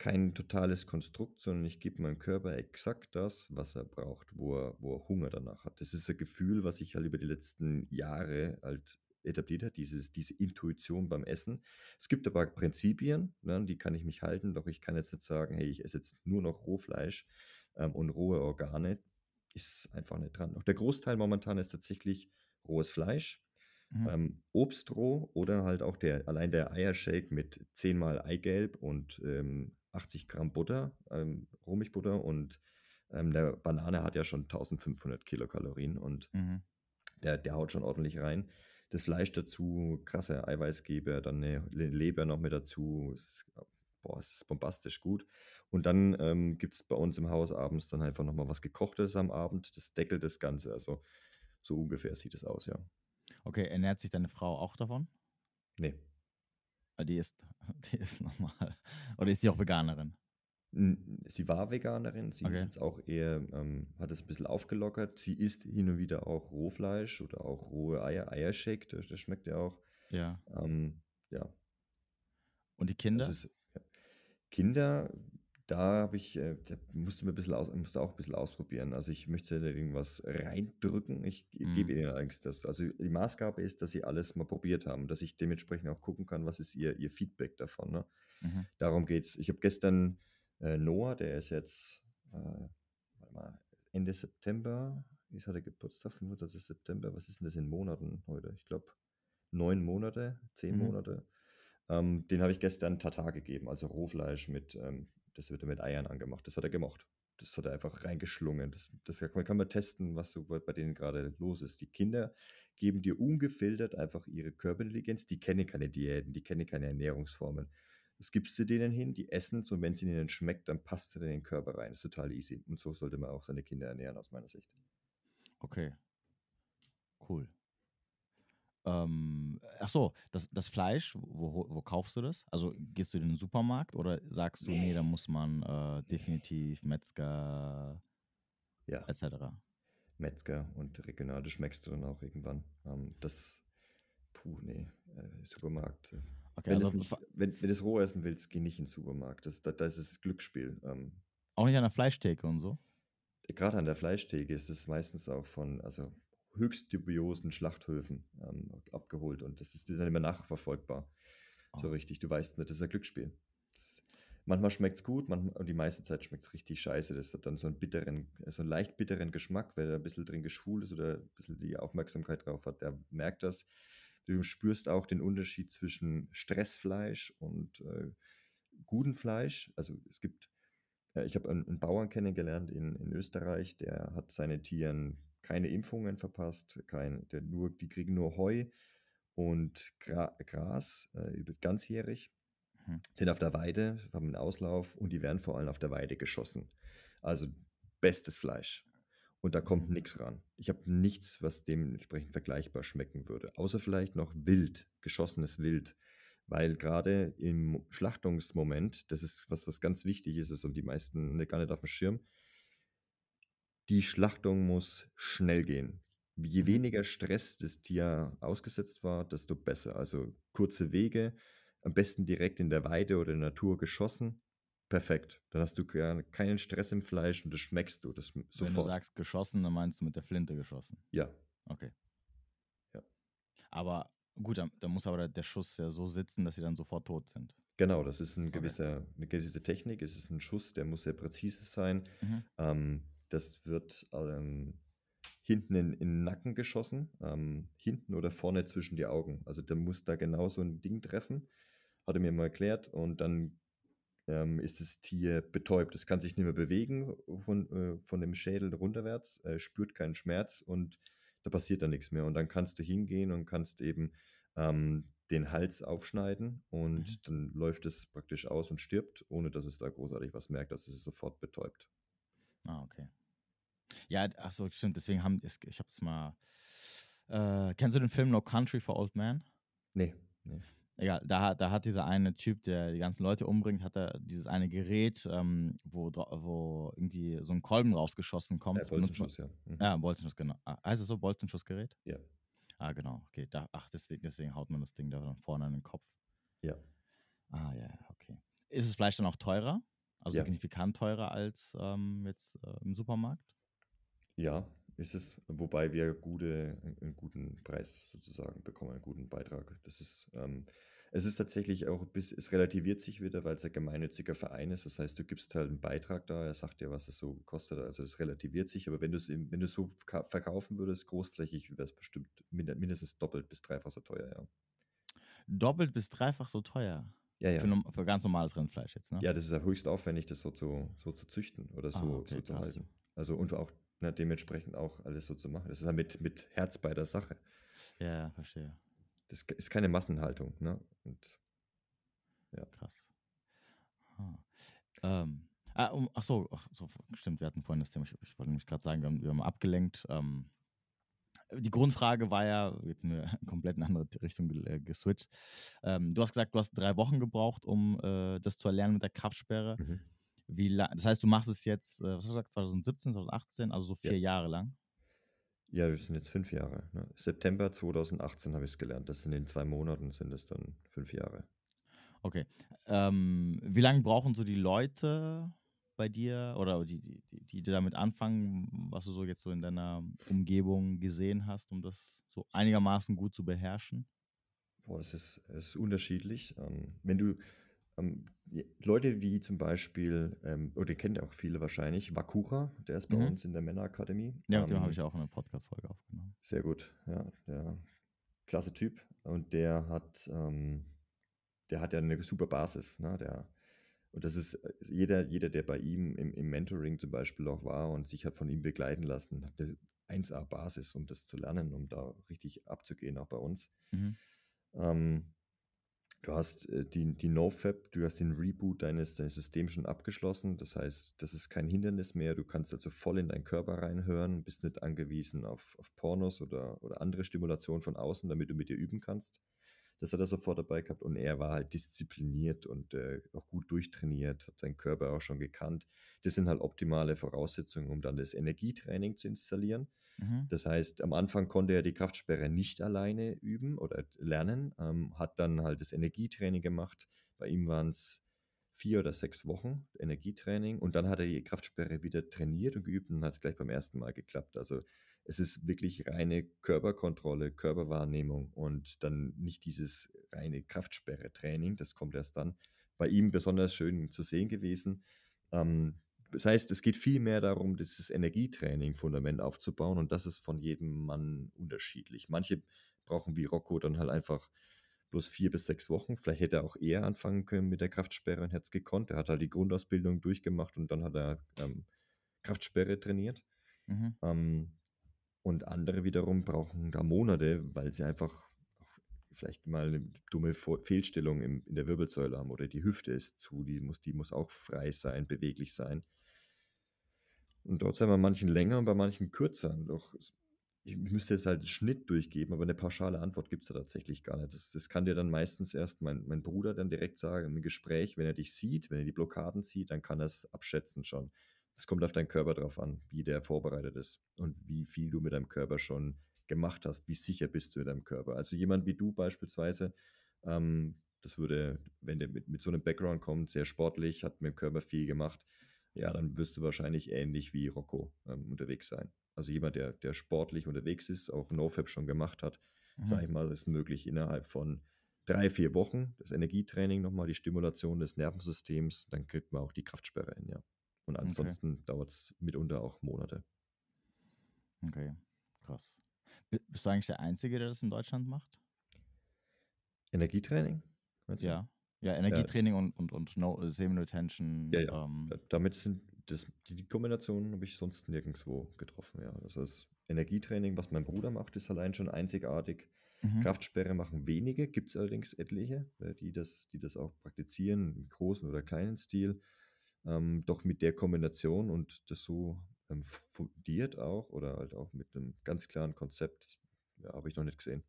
kein totales Konstrukt, sondern ich gebe meinem Körper exakt das, was er braucht, wo er, wo er Hunger danach hat. Das ist ein Gefühl, was sich halt über die letzten Jahre halt etabliert hat, dieses, diese Intuition beim Essen. Es gibt aber Prinzipien, ne, die kann ich mich halten, doch ich kann jetzt nicht sagen, hey, ich esse jetzt nur noch Rohfleisch ähm, und rohe Organe. Ist einfach nicht dran. Auch der Großteil momentan ist tatsächlich rohes Fleisch. Mhm. Ähm, Obstroh oder halt auch der, allein der Eiershake mit zehnmal Eigelb und ähm, 80 Gramm Butter, ähm, Rohmilchbutter und ähm, der Banane hat ja schon 1500 Kilokalorien und mhm. der, der haut schon ordentlich rein. Das Fleisch dazu, krasse Eiweißgeber, dann eine Leber noch mit dazu. Ist, boah, es ist bombastisch gut. Und dann ähm, gibt es bei uns im Haus abends dann einfach nochmal was Gekochtes am Abend. Das deckelt das Ganze. Also so ungefähr sieht es aus, ja. Okay, ernährt sich deine Frau auch davon? Nee. Die ist, die ist normal. Oder ist die auch Veganerin? Sie war Veganerin, sie okay. ist jetzt auch eher, ähm, hat es ein bisschen aufgelockert. Sie isst hin und wieder auch Rohfleisch oder auch rohe Eier, Eiershake, das, das schmeckt ja auch. Ja. Ähm, ja. Und die Kinder? Ist, ja. Kinder da habe ich, äh, da musste mir ein bisschen aus, musste auch ein bisschen ausprobieren. Also ich möchte da irgendwas reindrücken. Ich mhm. gebe ihnen eigentlich das. Also die Maßgabe ist, dass sie alles mal probiert haben, dass ich dementsprechend auch gucken kann, was ist ihr, ihr Feedback davon. Ne? Mhm. Darum geht es. Ich habe gestern äh, Noah, der ist jetzt äh, Ende September, ich hatte Geburtstag, 25. September, was ist denn das in Monaten heute? Ich glaube, neun Monate, zehn mhm. Monate. Ähm, den habe ich gestern Tatar gegeben, also Rohfleisch mit, ähm, das wird mit Eiern angemacht. Das hat er gemacht. Das hat er einfach reingeschlungen. Das, das kann, kann man testen, was so bei denen gerade los ist. Die Kinder geben dir ungefiltert einfach ihre Körperintelligenz. Die kennen keine Diäten, die kennen keine Ernährungsformen. Das gibst du denen hin, die essen es und wenn es ihnen schmeckt, dann passt es in den Körper rein. Das ist total easy. Und so sollte man auch seine Kinder ernähren, aus meiner Sicht. Okay. Cool. Ähm, ach so, das, das Fleisch, wo, wo kaufst du das? Also gehst du in den Supermarkt oder sagst du, nee, da muss man äh, definitiv Metzger ja. etc. Metzger und regional, du schmeckst du dann auch irgendwann. Ähm, das, puh, nee, äh, Supermarkt. Äh, okay, wenn, also, nicht, wenn, wenn du es roh essen willst, geh nicht in den Supermarkt. Das, das, das ist Glücksspiel. Ähm, auch nicht an der Fleischtheke und so? Gerade an der Fleischtheke ist es meistens auch von, also höchst dubiosen Schlachthöfen ähm, abgeholt und das ist dann immer nachverfolgbar. Oh. So richtig, du weißt nicht, das ist ein Glücksspiel. Das, manchmal schmeckt es gut, manchmal, und die meiste Zeit schmeckt es richtig scheiße. Das hat dann so einen bitteren, so einen leicht bitteren Geschmack, weil er ein bisschen drin geschwult ist oder ein bisschen die Aufmerksamkeit drauf hat, der merkt das. Du spürst auch den Unterschied zwischen Stressfleisch und äh, gutem Fleisch. Also es gibt, äh, ich habe einen, einen, Bauern kennengelernt in, in Österreich, der hat seine Tieren keine Impfungen verpasst, kein, der nur, die kriegen nur Heu und Gra Gras, äh, ganzjährig, mhm. sind auf der Weide, haben einen Auslauf und die werden vor allem auf der Weide geschossen. Also bestes Fleisch. Und da kommt mhm. nichts ran. Ich habe nichts, was dementsprechend vergleichbar schmecken würde. Außer vielleicht noch Wild, geschossenes Wild. Weil gerade im Schlachtungsmoment, das ist was, was ganz wichtig ist, ist und die meisten gar nicht auf dem Schirm, die Schlachtung muss schnell gehen. Je mhm. weniger Stress das Tier ausgesetzt war, desto besser. Also kurze Wege, am besten direkt in der Weide oder in der Natur geschossen. Perfekt. Dann hast du keinen Stress im Fleisch und das schmeckst du das sofort. Wenn du sagst geschossen, dann meinst du mit der Flinte geschossen. Ja. Okay. Ja. Aber gut, dann, dann muss aber der Schuss ja so sitzen, dass sie dann sofort tot sind. Genau, das ist ein gewisser, okay. eine gewisse Technik. Es ist ein Schuss, der muss sehr präzise sein. Mhm. Ähm, das wird ähm, hinten in, in, den Nacken geschossen, ähm, hinten oder vorne zwischen die Augen. Also der muss da genau so ein Ding treffen, hat er mir mal erklärt. Und dann ähm, ist das Tier betäubt. Es kann sich nicht mehr bewegen von, äh, von dem Schädel runterwärts, äh, spürt keinen Schmerz und da passiert dann nichts mehr. Und dann kannst du hingehen und kannst eben ähm, den Hals aufschneiden und mhm. dann läuft es praktisch aus und stirbt, ohne dass es da großartig was merkt. dass es sofort betäubt. Ah, okay. Ja, ach so, stimmt. Deswegen haben ich habe es mal. Äh, kennst du den Film No Country for Old Men? Nee. nee. Egal, da, da hat dieser eine Typ, der die ganzen Leute umbringt, hat er dieses eine Gerät, ähm, wo, wo irgendwie so ein Kolben rausgeschossen kommt. Ja, Bolzenschuss, ja. Mhm. Ja, Bolzenschuss, genau. Ah, heißt es so, Bolzenschussgerät? Ja. Ah, genau. Okay, da, ach, deswegen, deswegen haut man das Ding da vorne an den Kopf. Ja. Ah, ja, okay. Ist das Fleisch dann auch teurer? Also ja. signifikant teurer als ähm, jetzt äh, im Supermarkt? Ja, ist es, wobei wir gute, einen guten Preis sozusagen bekommen, einen guten Beitrag. Das ist, ähm, es ist tatsächlich auch, bis, es relativiert sich wieder, weil es ein gemeinnütziger Verein ist. Das heißt, du gibst halt einen Beitrag da, er sagt dir, was es so kostet. Also es relativiert sich, aber wenn du es wenn du so verkaufen würdest, großflächig, wäre es bestimmt mindestens doppelt bis dreifach so teuer, ja. Doppelt bis dreifach so teuer? Ja, ja. Für, für ganz normales Rindfleisch jetzt, ne? Ja, das ist ja höchst aufwendig, das so zu, so zu züchten oder so, ah, okay, so zu halten. Also und auch ne, dementsprechend auch alles so zu machen. Das ist halt mit, mit Herz bei der Sache. Ja, verstehe. Das ist keine Massenhaltung, ne? Und ja. Krass. Ah. Ähm, ah, um, ach so, ach so, stimmt, wir hatten vorhin das Thema, ich, ich wollte nämlich gerade sagen, wir haben, wir haben abgelenkt. Ähm, die Grundfrage war ja, jetzt sind wir komplett in eine andere Richtung äh, geswitcht. Ähm, du hast gesagt, du hast drei Wochen gebraucht, um äh, das zu erlernen mit der Kraftsperre. Mhm. Wie lang, das heißt, du machst es jetzt, äh, was hast du gesagt, 2017, 2018, also so vier ja. Jahre lang? Ja, das sind jetzt fünf Jahre. Ne? September 2018 habe ich es gelernt. Das sind in zwei Monaten sind es dann fünf Jahre. Okay. Ähm, wie lange brauchen so die Leute bei dir oder die, die, die, die damit anfangen, was du so jetzt so in deiner Umgebung gesehen hast, um das so einigermaßen gut zu beherrschen? Boah, das ist, ist unterschiedlich. Ähm, wenn du ähm, Leute wie zum Beispiel, ähm, oder kennt auch viele wahrscheinlich, Wakura, der ist bei mhm. uns in der Männerakademie. Ja, ähm, den habe ich auch in einer Podcast-Folge aufgenommen. Sehr gut, ja, der klasse Typ. Und der hat, ähm, der hat ja eine super Basis, ne? Der, und das ist äh, jeder, jeder, der bei ihm im, im Mentoring zum Beispiel auch war und sich hat von ihm begleiten lassen, hat eine 1A-Basis, um das zu lernen, um da richtig abzugehen, auch bei uns. Mhm. Ähm, Du hast äh, die, die NoFap, du hast den Reboot deines, deines Systems schon abgeschlossen. Das heißt, das ist kein Hindernis mehr. Du kannst also voll in deinen Körper reinhören, bist nicht angewiesen auf, auf Pornos oder, oder andere Stimulation von außen, damit du mit dir üben kannst. Das hat er sofort dabei gehabt und er war halt diszipliniert und äh, auch gut durchtrainiert, hat seinen Körper auch schon gekannt. Das sind halt optimale Voraussetzungen, um dann das Energietraining zu installieren. Mhm. Das heißt, am Anfang konnte er die Kraftsperre nicht alleine üben oder lernen, ähm, hat dann halt das Energietraining gemacht. Bei ihm waren es vier oder sechs Wochen Energietraining und dann hat er die Kraftsperre wieder trainiert und geübt und hat es gleich beim ersten Mal geklappt. Also es ist wirklich reine Körperkontrolle, Körperwahrnehmung und dann nicht dieses reine Kraftsperre-Training, das kommt erst dann. Bei ihm besonders schön zu sehen gewesen. Ähm, das heißt, es geht viel mehr darum, dieses Energietraining-Fundament aufzubauen und das ist von jedem Mann unterschiedlich. Manche brauchen wie Rocco dann halt einfach bloß vier bis sechs Wochen. Vielleicht hätte er auch eher anfangen können mit der Kraftsperre und hätte es gekonnt. Er hat halt die Grundausbildung durchgemacht und dann hat er ähm, Kraftsperre trainiert. Mhm. Ähm, und andere wiederum brauchen da Monate, weil sie einfach vielleicht mal eine dumme Fehlstellung in der Wirbelsäule haben oder die Hüfte ist zu, die muss, die muss auch frei sein, beweglich sein. Und dort sind bei manchen länger und bei manchen kürzer. Doch ich müsste jetzt halt einen Schnitt durchgeben, aber eine pauschale Antwort gibt es da tatsächlich gar nicht. Das, das kann dir dann meistens erst mein, mein Bruder dann direkt sagen im Gespräch, wenn er dich sieht, wenn er die Blockaden sieht, dann kann er es abschätzen schon. Es kommt auf deinen Körper drauf an, wie der vorbereitet ist und wie viel du mit deinem Körper schon gemacht hast, wie sicher bist du mit deinem Körper. Also jemand wie du beispielsweise, ähm, das würde, wenn der mit, mit so einem Background kommt, sehr sportlich, hat mit dem Körper viel gemacht, ja, dann wirst du wahrscheinlich ähnlich wie Rocco ähm, unterwegs sein. Also jemand, der, der sportlich unterwegs ist, auch NoFap schon gemacht hat, mhm. sage ich mal, ist möglich innerhalb von drei, vier Wochen das Energietraining nochmal, die Stimulation des Nervensystems, dann kriegt man auch die Kraftsperre hin, ja. Und ansonsten okay. dauert es mitunter auch Monate. Okay, krass. Bist du eigentlich der Einzige, der das in Deutschland macht? Energietraining? Ja. Ja, Energietraining ja. und, und, und no, Semi-Retention. Ja, ja. Ähm. Damit sind das, die Kombination habe ich sonst nirgendwo getroffen. Ja. Das heißt, Energietraining, was mein Bruder macht, ist allein schon einzigartig. Mhm. Kraftsperre machen wenige, gibt es allerdings etliche, äh, die das, die das auch praktizieren, im großen oder kleinen Stil. Ähm, doch mit der Kombination und das so ähm, fundiert auch oder halt auch mit einem ganz klaren Konzept, ja, habe ich noch nicht gesehen.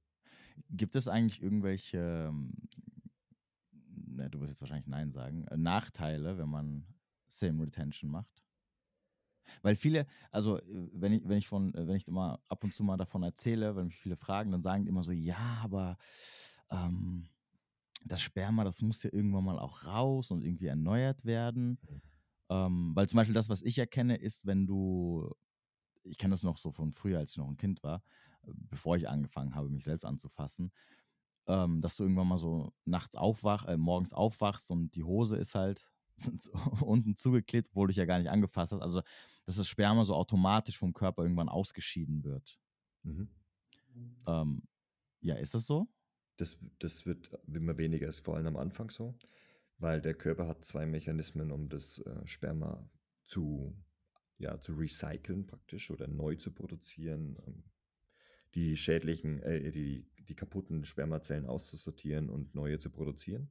Gibt es eigentlich irgendwelche ähm, na, du wirst jetzt wahrscheinlich Nein sagen, äh, Nachteile, wenn man Same Retention macht? Weil viele, also äh, wenn ich, wenn ich von, äh, wenn ich immer ab und zu mal davon erzähle, wenn mich viele fragen, dann sagen die immer so, ja, aber ähm, das Sperma, das muss ja irgendwann mal auch raus und irgendwie erneuert werden. Mhm. Ähm, weil zum Beispiel das, was ich erkenne, ist, wenn du, ich kenne das noch so von früher, als ich noch ein Kind war, bevor ich angefangen habe, mich selbst anzufassen, ähm, dass du irgendwann mal so nachts aufwach, äh, morgens aufwachst und die Hose ist halt unten zugeklebt, obwohl du dich ja gar nicht angefasst hast. Also, dass das Sperma so automatisch vom Körper irgendwann ausgeschieden wird. Mhm. Ähm, ja, ist das so? Das, das wird immer weniger, ist vor allem am Anfang so, weil der Körper hat zwei Mechanismen, um das äh, Sperma zu, ja, zu recyceln praktisch oder neu zu produzieren. Ähm, die schädlichen, äh, die, die kaputten Spermazellen auszusortieren und neue zu produzieren.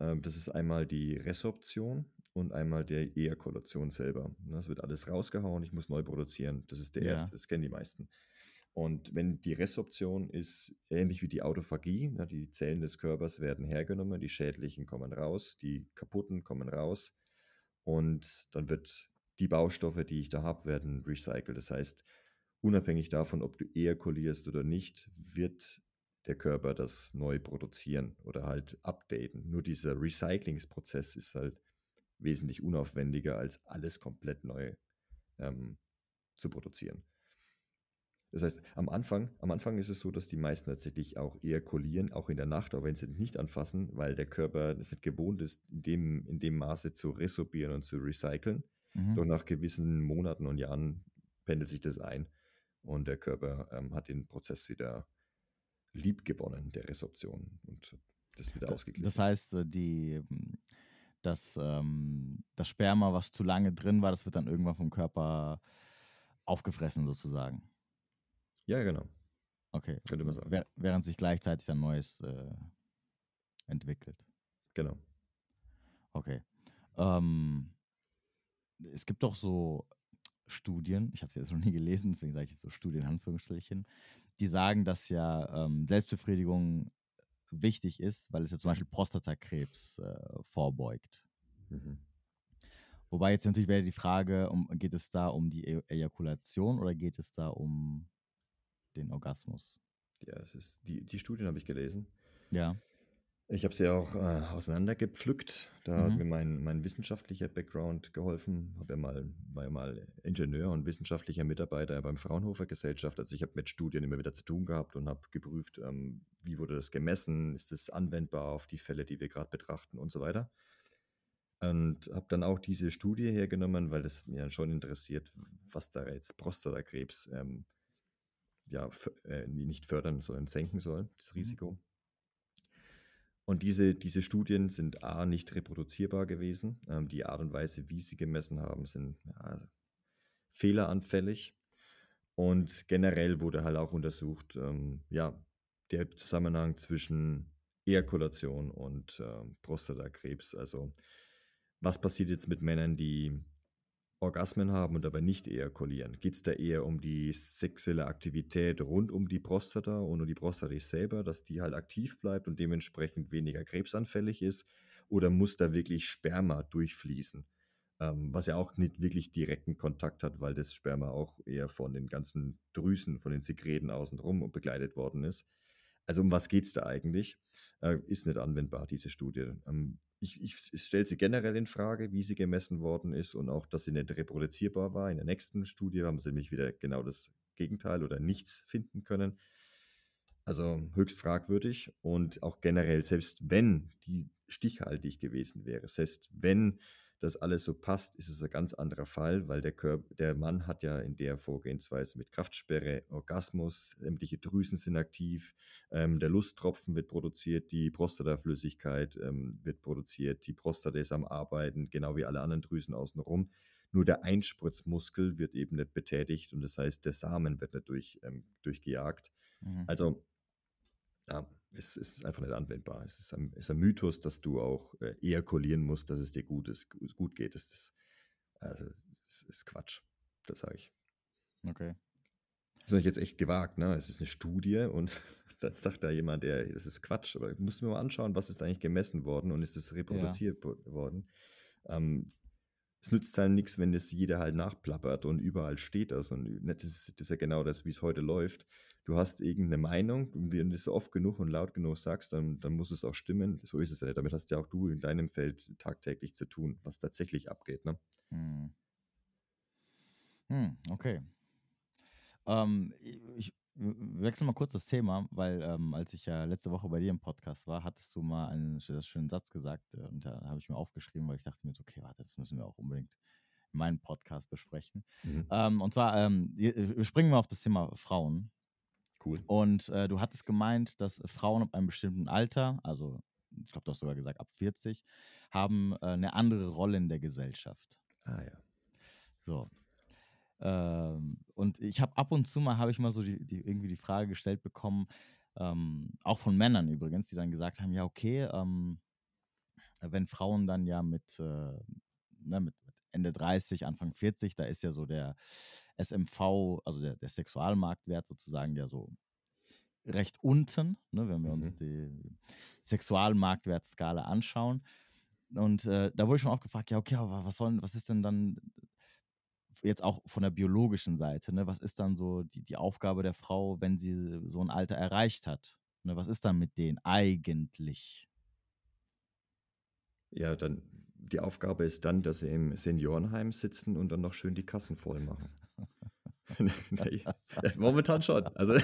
Ähm, das ist einmal die Resorption und einmal der Ejakulation selber. Das wird alles rausgehauen, ich muss neu produzieren. Das ist der ja. erste, das kennen die meisten. Und wenn die Resorption ist ähnlich wie die Autophagie, ne, die Zellen des Körpers werden hergenommen, die schädlichen kommen raus, die kaputten kommen raus und dann wird die Baustoffe, die ich da habe, werden recycelt. Das heißt, unabhängig davon, ob du ejakulierst oder nicht, wird der Körper das neu produzieren oder halt updaten. Nur dieser Recyclingsprozess ist halt wesentlich unaufwendiger, als alles komplett neu ähm, zu produzieren. Das heißt, am Anfang, am Anfang ist es so, dass die meisten tatsächlich auch ejakulieren, auch in der Nacht, auch wenn sie nicht anfassen, weil der Körper es nicht gewohnt ist, in dem, in dem Maße zu resorbieren und zu recyceln. Mhm. Doch nach gewissen Monaten und Jahren pendelt sich das ein und der Körper ähm, hat den Prozess wieder lieb gewonnen, der Resorption und das wieder ausgeglichen. Das heißt, äh, die, das, ähm, das Sperma, was zu lange drin war, das wird dann irgendwann vom Körper aufgefressen sozusagen. Ja, genau. Okay. Könnte man sagen. Während sich gleichzeitig ein neues äh, entwickelt. Genau. Okay. Ähm, es gibt doch so Studien, ich habe sie jetzt noch nie gelesen, deswegen sage ich jetzt so Studien in Anführungsstrichen, die sagen, dass ja ähm, Selbstbefriedigung wichtig ist, weil es ja zum Beispiel Prostatakrebs äh, vorbeugt. Mhm. Wobei jetzt natürlich wäre die Frage, um, geht es da um die e Ejakulation oder geht es da um den Orgasmus? Ja, es ist, die, die Studien habe ich gelesen. Ja. Ich habe sie auch äh, auseinandergepflückt. Da mhm. hat mir mein, mein wissenschaftlicher Background geholfen. Hab ja mal, war ja mal Ingenieur und wissenschaftlicher Mitarbeiter beim Fraunhofer Gesellschaft. Also ich habe mit Studien immer wieder zu tun gehabt und habe geprüft, ähm, wie wurde das gemessen, ist es anwendbar auf die Fälle, die wir gerade betrachten und so weiter. Und habe dann auch diese Studie hergenommen, weil das mir dann schon interessiert, was da jetzt Prostatakrebs ähm, ja, äh, nicht fördern, sondern senken soll, das mhm. Risiko. Und diese, diese Studien sind A, nicht reproduzierbar gewesen. Ähm, die Art und Weise, wie sie gemessen haben, sind ja, fehleranfällig. Und generell wurde halt auch untersucht, ähm, ja, der Zusammenhang zwischen Ejakulation und äh, Prostatakrebs. Also, was passiert jetzt mit Männern, die Orgasmen haben und dabei nicht ejakulieren? Geht es da eher um die sexuelle Aktivität rund um die Prostata und um die Prostata selber, dass die halt aktiv bleibt und dementsprechend weniger krebsanfällig ist? Oder muss da wirklich Sperma durchfließen? Ähm, was ja auch nicht wirklich direkten Kontakt hat, weil das Sperma auch eher von den ganzen Drüsen, von den Sekreten außenrum begleitet worden ist. Also um was geht es da eigentlich? Äh, ist nicht anwendbar, diese Studie. Ähm, ich, ich, stelle sie generell in Frage, wie sie gemessen worden ist und auch, dass sie nicht reproduzierbar war. In der nächsten Studie haben sie nämlich wieder genau das Gegenteil oder nichts finden können. Also höchst fragwürdig und auch generell, selbst wenn die stichhaltig gewesen wäre, selbst wenn das alles so passt, ist es ein ganz anderer Fall, weil der, Körper, der Mann hat ja in der Vorgehensweise mit Kraftsperre Orgasmus, sämtliche Drüsen sind aktiv, ähm, der Lusttropfen wird produziert, die Prostataflüssigkeit ähm, wird produziert, die Prostata ist am Arbeiten, genau wie alle anderen Drüsen außenrum. Nur der Einspritzmuskel wird eben nicht betätigt und das heißt, der Samen wird nicht durch, ähm, durchgejagt. Mhm. Also ja, es ist einfach nicht anwendbar. Es ist ein, ist ein Mythos, dass du auch äh, ejakulieren musst, dass es dir gut, ist, gut geht. Das ist, also, das ist Quatsch. Das sage ich. Okay. Das ist jetzt echt gewagt, ne? Es ist eine Studie und dann sagt da jemand, der, das ist Quatsch. Aber ich muss mir mal anschauen, was ist eigentlich gemessen worden und ist es reproduziert ja. worden. Ähm, es nützt halt nichts, wenn das jeder halt nachplappert und überall steht das. Und das ist, das ist ja genau das, wie es heute läuft du hast irgendeine Meinung und wenn du das oft genug und laut genug sagst, dann, dann muss es auch stimmen. So ist es ja. Damit hast ja auch du in deinem Feld tagtäglich zu tun, was tatsächlich abgeht. Ne? Hm. Hm, okay. Ähm, ich wechsle mal kurz das Thema, weil ähm, als ich ja letzte Woche bei dir im Podcast war, hattest du mal einen schönen Satz gesagt äh, und da habe ich mir aufgeschrieben, weil ich dachte mir so, okay, warte, das müssen wir auch unbedingt in meinem Podcast besprechen. Mhm. Ähm, und zwar, ähm, wir springen mal auf das Thema Frauen. Cool. Und äh, du hattest gemeint, dass Frauen ab einem bestimmten Alter, also ich glaube, du hast sogar gesagt ab 40, haben äh, eine andere Rolle in der Gesellschaft. Ah ja. So. Ähm, und ich habe ab und zu mal, habe ich mal so die, die, irgendwie die Frage gestellt bekommen, ähm, auch von Männern übrigens, die dann gesagt haben, ja, okay, ähm, wenn Frauen dann ja mit, äh, ne, mit Ende 30, Anfang 40, da ist ja so der SMV, also der, der Sexualmarktwert sozusagen ja so recht unten, ne, wenn wir uns mhm. die Sexualmarktwertskala anschauen. Und äh, da wurde ich schon auch gefragt, ja, okay, aber was soll, was ist denn dann jetzt auch von der biologischen Seite, ne, was ist dann so die, die Aufgabe der Frau, wenn sie so ein Alter erreicht hat? Ne, was ist dann mit denen eigentlich? Ja, dann die Aufgabe ist dann, dass sie im Seniorenheim sitzen und dann noch schön die Kassen voll machen. Nee, momentan schon. Also,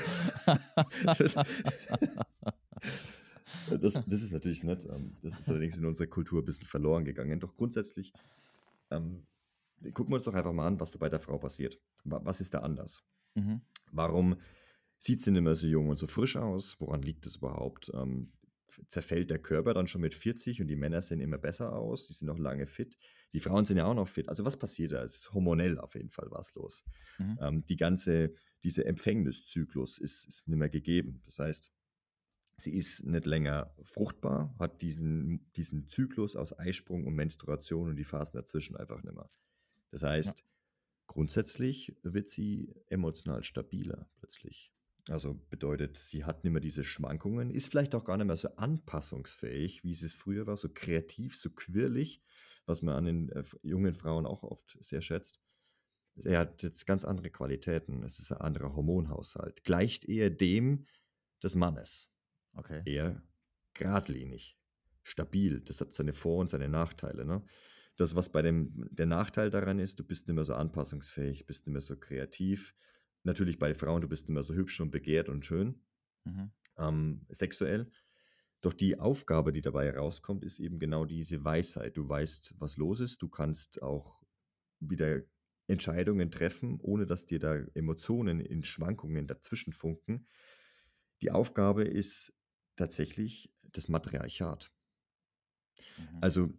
das, das, ist natürlich nett. Ähm, das ist allerdings in unserer Kultur ein bisschen verloren gegangen. Doch grundsätzlich ähm, gucken wir uns doch einfach mal an, was da bei der Frau passiert. Was ist da anders? Mhm. Warum sieht sie nicht mehr so jung und so frisch aus? Woran liegt es überhaupt? Ähm, zerfällt der Körper dann schon mit 40 und die Männer sehen immer besser aus, die sind noch lange fit. Die Frauen sind ja auch noch fit. Also was passiert da? Es ist hormonell auf jeden Fall was los. Mhm. Ähm, die ganze, diese Empfängniszyklus ist, ist nicht mehr gegeben. Das heißt, sie ist nicht länger fruchtbar, hat diesen, diesen Zyklus aus Eisprung und Menstruation und die Phasen dazwischen einfach nicht mehr. Das heißt, ja. grundsätzlich wird sie emotional stabiler plötzlich. Also bedeutet, sie hat nicht mehr diese Schwankungen, ist vielleicht auch gar nicht mehr so anpassungsfähig, wie es früher war, so kreativ, so quirlig, was man an den äh, jungen Frauen auch oft sehr schätzt. Er hat jetzt ganz andere Qualitäten. Es ist ein anderer Hormonhaushalt. Gleicht eher dem des Mannes. Okay. Eher geradlinig, stabil. Das hat seine Vor- und seine Nachteile. Ne? Das, was bei dem, der Nachteil daran ist, du bist nicht mehr so anpassungsfähig, bist nicht mehr so kreativ. Natürlich bei Frauen, du bist mehr so hübsch und begehrt und schön, mhm. ähm, sexuell. Doch die Aufgabe, die dabei herauskommt, ist eben genau diese Weisheit. Du weißt, was los ist. Du kannst auch wieder Entscheidungen treffen, ohne dass dir da Emotionen in Schwankungen dazwischen funken. Die Aufgabe ist tatsächlich das Matriarchat. Mhm. Also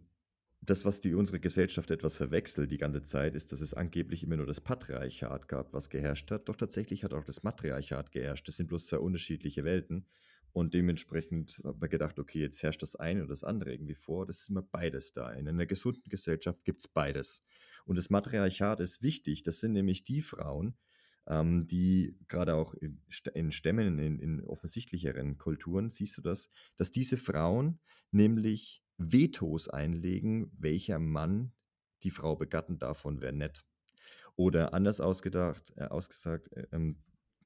das, was die unsere Gesellschaft etwas verwechselt die ganze Zeit, ist, dass es angeblich immer nur das Patriarchat gab, was geherrscht hat. Doch tatsächlich hat auch das Matriarchat geherrscht. Das sind bloß zwei unterschiedliche Welten. Und dementsprechend hat man gedacht, okay, jetzt herrscht das eine oder das andere irgendwie vor. Das ist immer beides da. In einer gesunden Gesellschaft gibt es beides. Und das Matriarchat ist wichtig. Das sind nämlich die Frauen, ähm, die gerade auch in, in Stämmen, in, in offensichtlicheren Kulturen, siehst du das, dass diese Frauen nämlich Vetos einlegen, welcher Mann die Frau begatten darf und wer nicht. Oder anders ausgedacht, äh, ausgesagt, äh, ähm,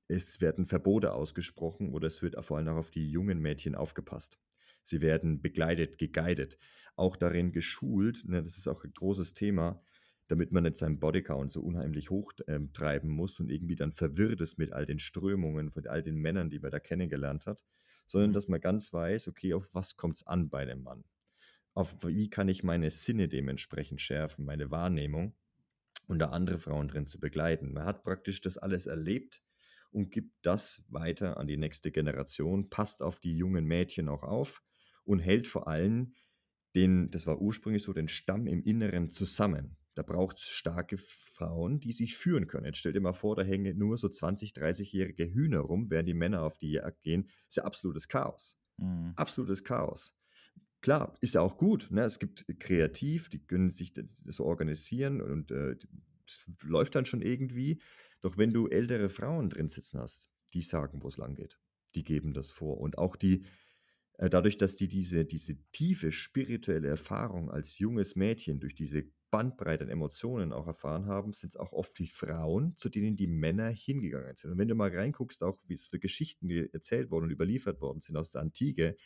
es werden Verbote ausgesprochen oder es wird vor allem auch auf die jungen Mädchen aufgepasst. Sie werden begleitet, geguidet, auch darin geschult, ne, das ist auch ein großes Thema, damit man nicht seinen Bodycount so unheimlich hochtreiben ähm, muss und irgendwie dann verwirrt ist mit all den Strömungen von all den Männern, die man da kennengelernt hat, sondern mhm. dass man ganz weiß, okay, auf was kommt es an bei dem Mann? Auf wie kann ich meine Sinne dementsprechend schärfen, meine Wahrnehmung und da andere Frauen drin zu begleiten. Man hat praktisch das alles erlebt und gibt das weiter an die nächste Generation, passt auf die jungen Mädchen auch auf und hält vor allem den, das war ursprünglich so, den Stamm im Inneren zusammen. Da braucht es starke Frauen, die sich führen können. Jetzt stell dir mal vor, da hängen nur so 20, 30-jährige Hühner rum, während die Männer auf die Jagd gehen. Das ist ja absolutes Chaos. Mhm. Absolutes Chaos. Klar, ist ja auch gut. Ne? Es gibt kreativ, die können sich so organisieren und äh, es läuft dann schon irgendwie. Doch wenn du ältere Frauen drin sitzen hast, die sagen, wo es lang geht. Die geben das vor. Und auch die, äh, dadurch, dass die diese, diese tiefe spirituelle Erfahrung als junges Mädchen durch diese Bandbreite an Emotionen auch erfahren haben, sind es auch oft die Frauen, zu denen die Männer hingegangen sind. Und wenn du mal reinguckst, auch wie es für Geschichten erzählt worden und überliefert worden sind aus der Antike,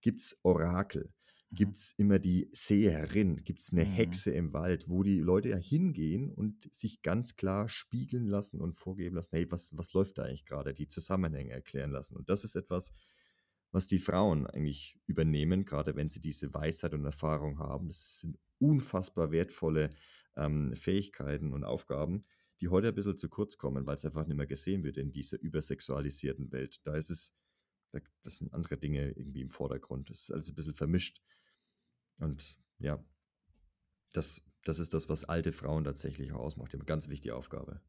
gibt es Orakel, mhm. gibt es immer die Seherin, gibt es eine mhm. Hexe im Wald, wo die Leute ja hingehen und sich ganz klar spiegeln lassen und vorgeben lassen, hey, was, was läuft da eigentlich gerade, die Zusammenhänge erklären lassen. Und das ist etwas, was die Frauen eigentlich übernehmen, gerade wenn sie diese Weisheit und Erfahrung haben. Das sind unfassbar wertvolle ähm, Fähigkeiten und Aufgaben, die heute ein bisschen zu kurz kommen, weil es einfach nicht mehr gesehen wird in dieser übersexualisierten Welt. Da ist es, das sind andere Dinge irgendwie im Vordergrund. Das ist alles ein bisschen vermischt. Und ja, das, das ist das, was alte Frauen tatsächlich auch ausmacht. Eine ganz wichtige Aufgabe.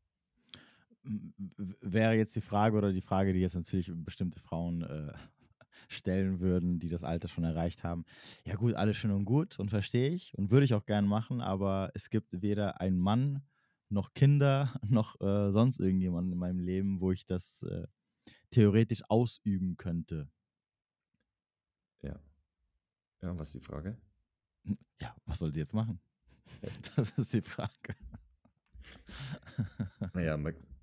Wäre jetzt die Frage oder die Frage, die jetzt natürlich bestimmte Frauen äh, stellen würden, die das Alter schon erreicht haben. Ja gut, alles schön und gut und verstehe ich und würde ich auch gerne machen, aber es gibt weder einen Mann noch Kinder noch äh, sonst irgendjemanden in meinem Leben, wo ich das äh, theoretisch ausüben könnte. Ja. Ja, was ist die Frage? Hm, ja, was soll sie jetzt machen? Das ist die Frage. Naja,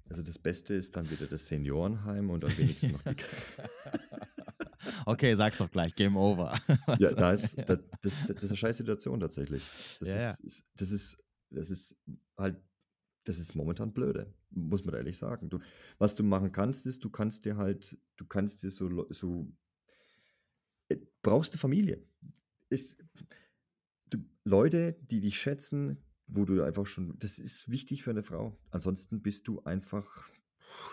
also das Beste ist dann wieder das Seniorenheim und am wenigsten noch die. Okay, sag's doch gleich, Game Over. ja, da ist, da, das, ist, das ist eine scheiß Situation tatsächlich. Das, ja, ist, ja. das, ist, das ist halt das ist momentan blöde, muss man ehrlich sagen. Du, was du machen kannst, ist, du kannst dir halt, du kannst dir so, so äh, brauchst du Familie. Ist, du, Leute, die dich schätzen, wo du einfach schon, das ist wichtig für eine Frau. Ansonsten bist du einfach,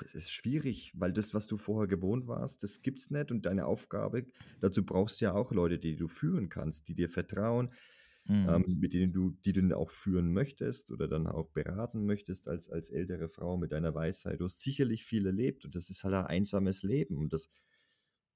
es ist schwierig, weil das, was du vorher gewohnt warst, das gibt es nicht und deine Aufgabe, dazu brauchst du ja auch Leute, die du führen kannst, die dir vertrauen, mhm. ähm, mit denen du, die du auch führen möchtest oder dann auch beraten möchtest als, als ältere Frau mit deiner Weisheit. Du hast sicherlich viel erlebt und das ist halt ein einsames Leben und das,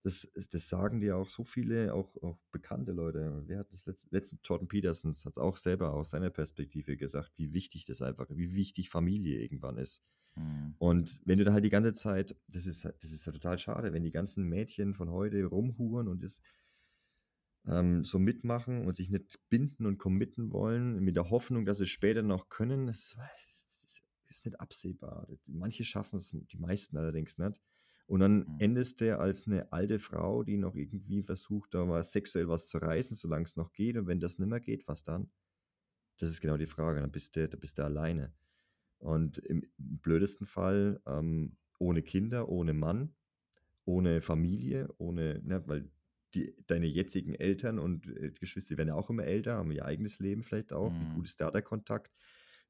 das, das sagen dir auch so viele, auch, auch bekannte Leute. Wer hat das letzte, letzte Jordan Petersons hat es auch selber aus seiner Perspektive gesagt, wie wichtig das einfach, wie wichtig Familie irgendwann ist. Mhm. Und wenn du da halt die ganze Zeit, das ist, das ist ja total schade, wenn die ganzen Mädchen von heute rumhuren und das ähm, so mitmachen und sich nicht binden und committen wollen, mit der Hoffnung, dass sie später noch können, das, das ist nicht absehbar. Manche schaffen es, die meisten allerdings nicht. Und dann mhm. endest du als eine alte Frau, die noch irgendwie versucht, da mal sexuell was zu reißen, solange es noch geht. Und wenn das nicht mehr geht, was dann? Das ist genau die Frage. Dann bist du, da bist du alleine. Und im blödesten Fall ähm, ohne Kinder, ohne Mann, ohne Familie, ohne, ne, weil die, deine jetzigen Eltern und äh, Geschwister werden ja auch immer älter, haben ihr eigenes Leben vielleicht auch. Mhm. Wie gut ist da der Kontakt?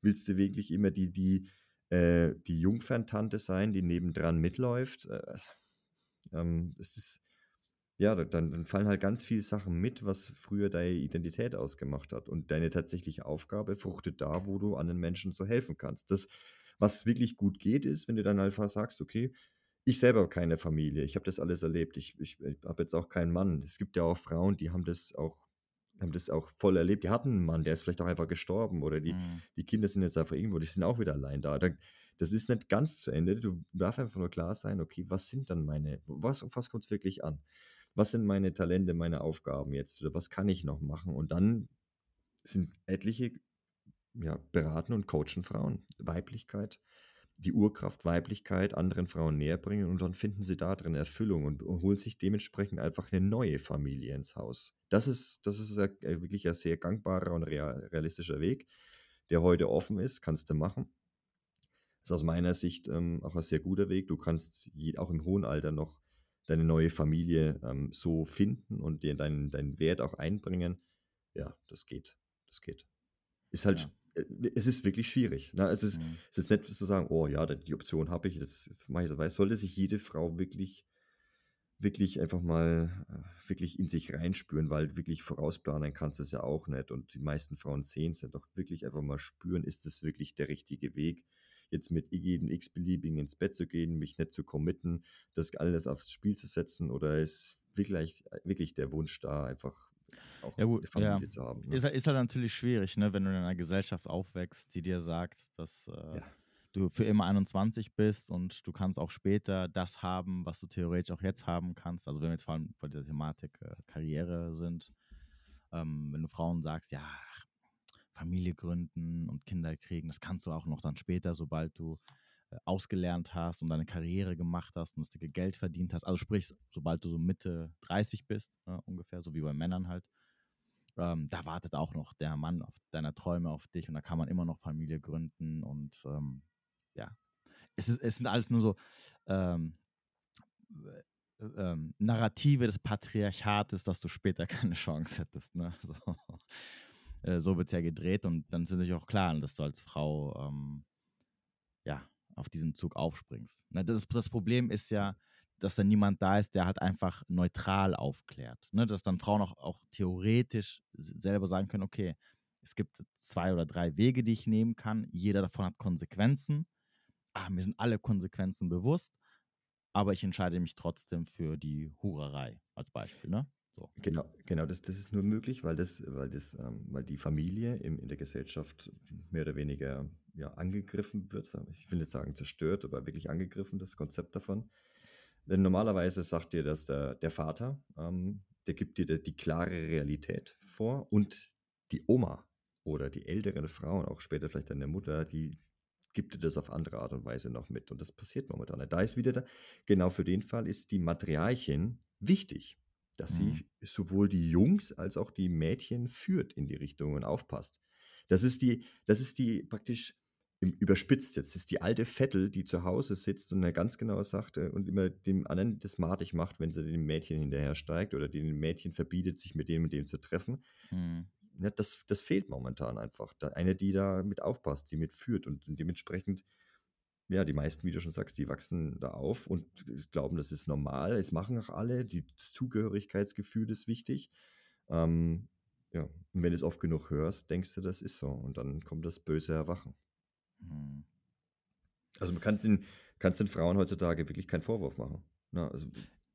Willst du wirklich immer die, die, äh, die Jungferntante sein, die nebendran mitläuft? Äh, ähm, es ist, ja, dann, dann, fallen halt ganz viele Sachen mit, was früher deine Identität ausgemacht hat. Und deine tatsächliche Aufgabe fruchtet da, wo du anderen Menschen so helfen kannst. Das, was wirklich gut geht, ist, wenn du dann einfach sagst, okay, ich selber habe keine Familie. Ich habe das alles erlebt. Ich, ich, ich habe jetzt auch keinen Mann. Es gibt ja auch Frauen, die haben das auch, haben das auch voll erlebt. Die hatten einen Mann, der ist vielleicht auch einfach gestorben oder die, mhm. die Kinder sind jetzt einfach irgendwo, die sind auch wieder allein da. Das ist nicht ganz zu Ende. Du darfst einfach nur klar sein, okay, was sind dann meine, was, auf was kommt es wirklich an? Was sind meine Talente, meine Aufgaben jetzt? Oder was kann ich noch machen? Und dann sind etliche ja, beraten und coachen Frauen. Weiblichkeit, die Urkraft Weiblichkeit anderen Frauen näher bringen und dann finden sie da drin Erfüllung und, holen sich dementsprechend einfach eine neue Familie ins Haus. Das ist, das ist ein, wirklich ein sehr gangbarer und real, realistischer Weg, der heute offen ist, kannst du machen. Ist aus meiner Sicht ähm, auch ein sehr guter Weg. Du kannst je, auch im hohen Alter noch deine neue Familie ähm, so finden und dir deinen, deinen Wert auch einbringen. Ja, das geht. Das geht. Ist halt ja es ist wirklich schwierig. Ne? Es, ist, mhm. es ist nicht zu sagen, oh ja, die Option habe ich, das, das mache ich dabei. Sollte sich jede Frau wirklich, wirklich einfach mal äh, wirklich in sich reinspüren, weil wirklich vorausplanen kannst du es ja auch nicht. Und die meisten Frauen sehen es ja doch wirklich einfach mal spüren, ist das wirklich der richtige Weg, jetzt mit jedem x-beliebigen ins Bett zu gehen, mich nicht zu committen, das alles aufs Spiel zu setzen oder ist wirklich, wirklich der Wunsch da, einfach auch ja, gut, Familie ja. zu haben. Ne? Ist, ist, halt natürlich schwierig, ne, wenn du in einer Gesellschaft aufwächst, die dir sagt, dass äh, ja. du für immer 21 bist und du kannst auch später das haben, was du theoretisch auch jetzt haben kannst. Also wenn wir jetzt vor allem bei der Thematik äh, Karriere sind, ähm, wenn du Frauen sagst, ja, Familie gründen und Kinder kriegen, das kannst du auch noch dann später, sobald du ausgelernt hast und deine Karriere gemacht hast und das dicke Geld verdient hast. Also sprich, sobald du so Mitte 30 bist, ne, ungefähr, so wie bei Männern halt, ähm, da wartet auch noch der Mann auf deiner Träume auf dich und da kann man immer noch Familie gründen und ähm, ja, es, ist, es sind alles nur so ähm, äh, ähm, Narrative des Patriarchates, dass du später keine Chance hättest. Ne? So, äh, so wird es ja gedreht und dann ist natürlich auch klar, dass du als Frau ähm, auf diesen Zug aufspringst. Ne? Das, das Problem ist ja, dass da niemand da ist, der halt einfach neutral aufklärt. Ne? Dass dann Frauen auch, auch theoretisch selber sagen können, okay, es gibt zwei oder drei Wege, die ich nehmen kann. Jeder davon hat Konsequenzen. Ah, mir sind alle Konsequenzen bewusst, aber ich entscheide mich trotzdem für die Hurerei als Beispiel. Ne? So. Genau, genau das, das ist nur möglich, weil, das, weil, das, ähm, weil die Familie im, in der Gesellschaft mehr oder weniger ja, angegriffen wird. Ich will nicht sagen zerstört, aber wirklich angegriffen, das Konzept davon. Denn normalerweise sagt dir das der, der Vater, ähm, der gibt dir die, die klare Realität vor und die Oma oder die älteren Frauen, auch später vielleicht deine Mutter, die gibt dir das auf andere Art und Weise noch mit. Und das passiert momentan. Da ist wieder, da, genau für den Fall ist die Matriarchin wichtig, dass mhm. sie sowohl die Jungs als auch die Mädchen führt in die Richtung und aufpasst. Das ist die, das ist die praktisch überspitzt jetzt. Das ist die alte Vettel, die zu Hause sitzt und ganz genau sagt äh, und immer dem anderen das matig macht, wenn sie dem Mädchen hinterher steigt oder dem Mädchen verbietet, sich mit dem und dem zu treffen. Mhm. Ja, das, das fehlt momentan einfach. Da, eine, die da mit aufpasst, die mitführt und dementsprechend, ja, die meisten, wie du schon sagst, die wachsen da auf und glauben, das ist normal. Es machen auch alle. Die, das Zugehörigkeitsgefühl ist wichtig. Ähm, ja, und wenn du es oft genug hörst, denkst du, das ist so. Und dann kommt das böse Erwachen. Mhm. Also man kann den, kannst den Frauen heutzutage wirklich keinen Vorwurf machen. Na, ne? also,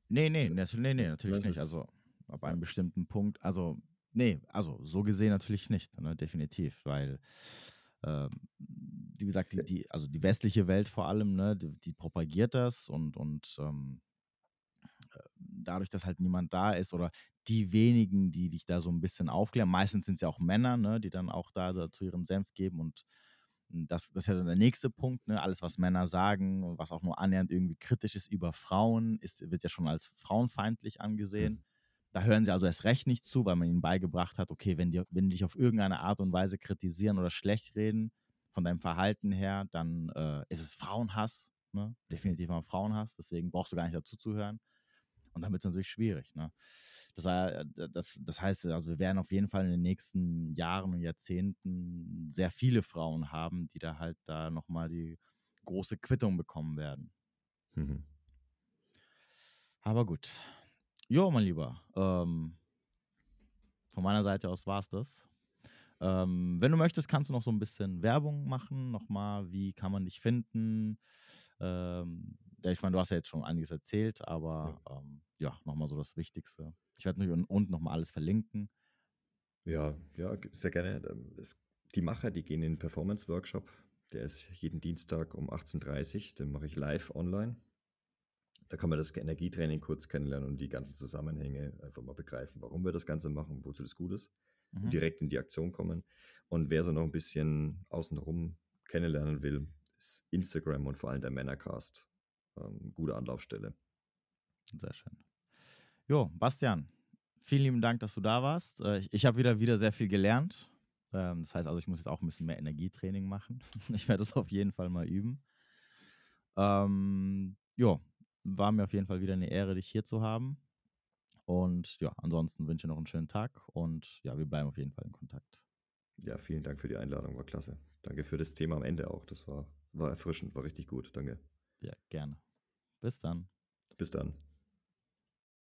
nee, nee, also, nee, nee, natürlich nicht. Also ab einem bestimmten Punkt, also nee, also so gesehen natürlich nicht, ne, definitiv, weil ähm, wie gesagt, die, die, also die westliche Welt vor allem, ne, die, die propagiert das und, und ähm, äh, dadurch, dass halt niemand da ist oder die wenigen, die dich da so ein bisschen aufklären, meistens sind es ja auch Männer, ne, die dann auch da dazu ihren Senf geben und das, das ist ja dann der nächste Punkt, ne? alles, was Männer sagen, was auch nur annähernd irgendwie kritisch ist über Frauen, ist, wird ja schon als frauenfeindlich angesehen. Mhm. Da hören sie also erst recht nicht zu, weil man ihnen beigebracht hat, okay, wenn die, wenn die dich auf irgendeine Art und Weise kritisieren oder schlecht reden, von deinem Verhalten her, dann äh, ist es Frauenhass, ne? definitiv mal Frauenhass, deswegen brauchst du gar nicht dazu zu hören. Und dann wird es natürlich schwierig. Ne? Das, das, das heißt, also wir werden auf jeden Fall in den nächsten Jahren und Jahrzehnten sehr viele Frauen haben, die da halt da nochmal die große Quittung bekommen werden. Mhm. Aber gut. Jo, mein Lieber. Ähm, von meiner Seite aus war es das. Ähm, wenn du möchtest, kannst du noch so ein bisschen Werbung machen. Nochmal, wie kann man dich finden? Ähm, ich meine, du hast ja jetzt schon einiges erzählt, aber ja, ähm, ja nochmal so das Wichtigste. Ich werde natürlich unten nochmal alles verlinken. Ja, ja, sehr gerne. Es, die Macher, die gehen in den Performance-Workshop. Der ist jeden Dienstag um 18.30 Uhr. Den mache ich live online. Da kann man das Energietraining kurz kennenlernen und die ganzen Zusammenhänge einfach mal begreifen, warum wir das Ganze machen, wozu das gut ist. Mhm. Und direkt in die Aktion kommen. Und wer so noch ein bisschen außenrum kennenlernen will, ist Instagram und vor allem der Männercast ähm, gute Anlaufstelle. Sehr schön. Jo, Bastian, vielen lieben Dank, dass du da warst. Äh, ich, ich habe wieder, wieder sehr viel gelernt. Ähm, das heißt also, ich muss jetzt auch ein bisschen mehr Energietraining machen. Ich werde das auf jeden Fall mal üben. Ähm, jo, war mir auf jeden Fall wieder eine Ehre, dich hier zu haben. Und ja, ansonsten wünsche ich noch einen schönen Tag und ja, wir bleiben auf jeden Fall in Kontakt. Ja, vielen Dank für die Einladung, war klasse. Danke für das Thema am Ende auch. Das war, war erfrischend, war richtig gut. Danke. Ja, gerne. Bis dann. Bis dann.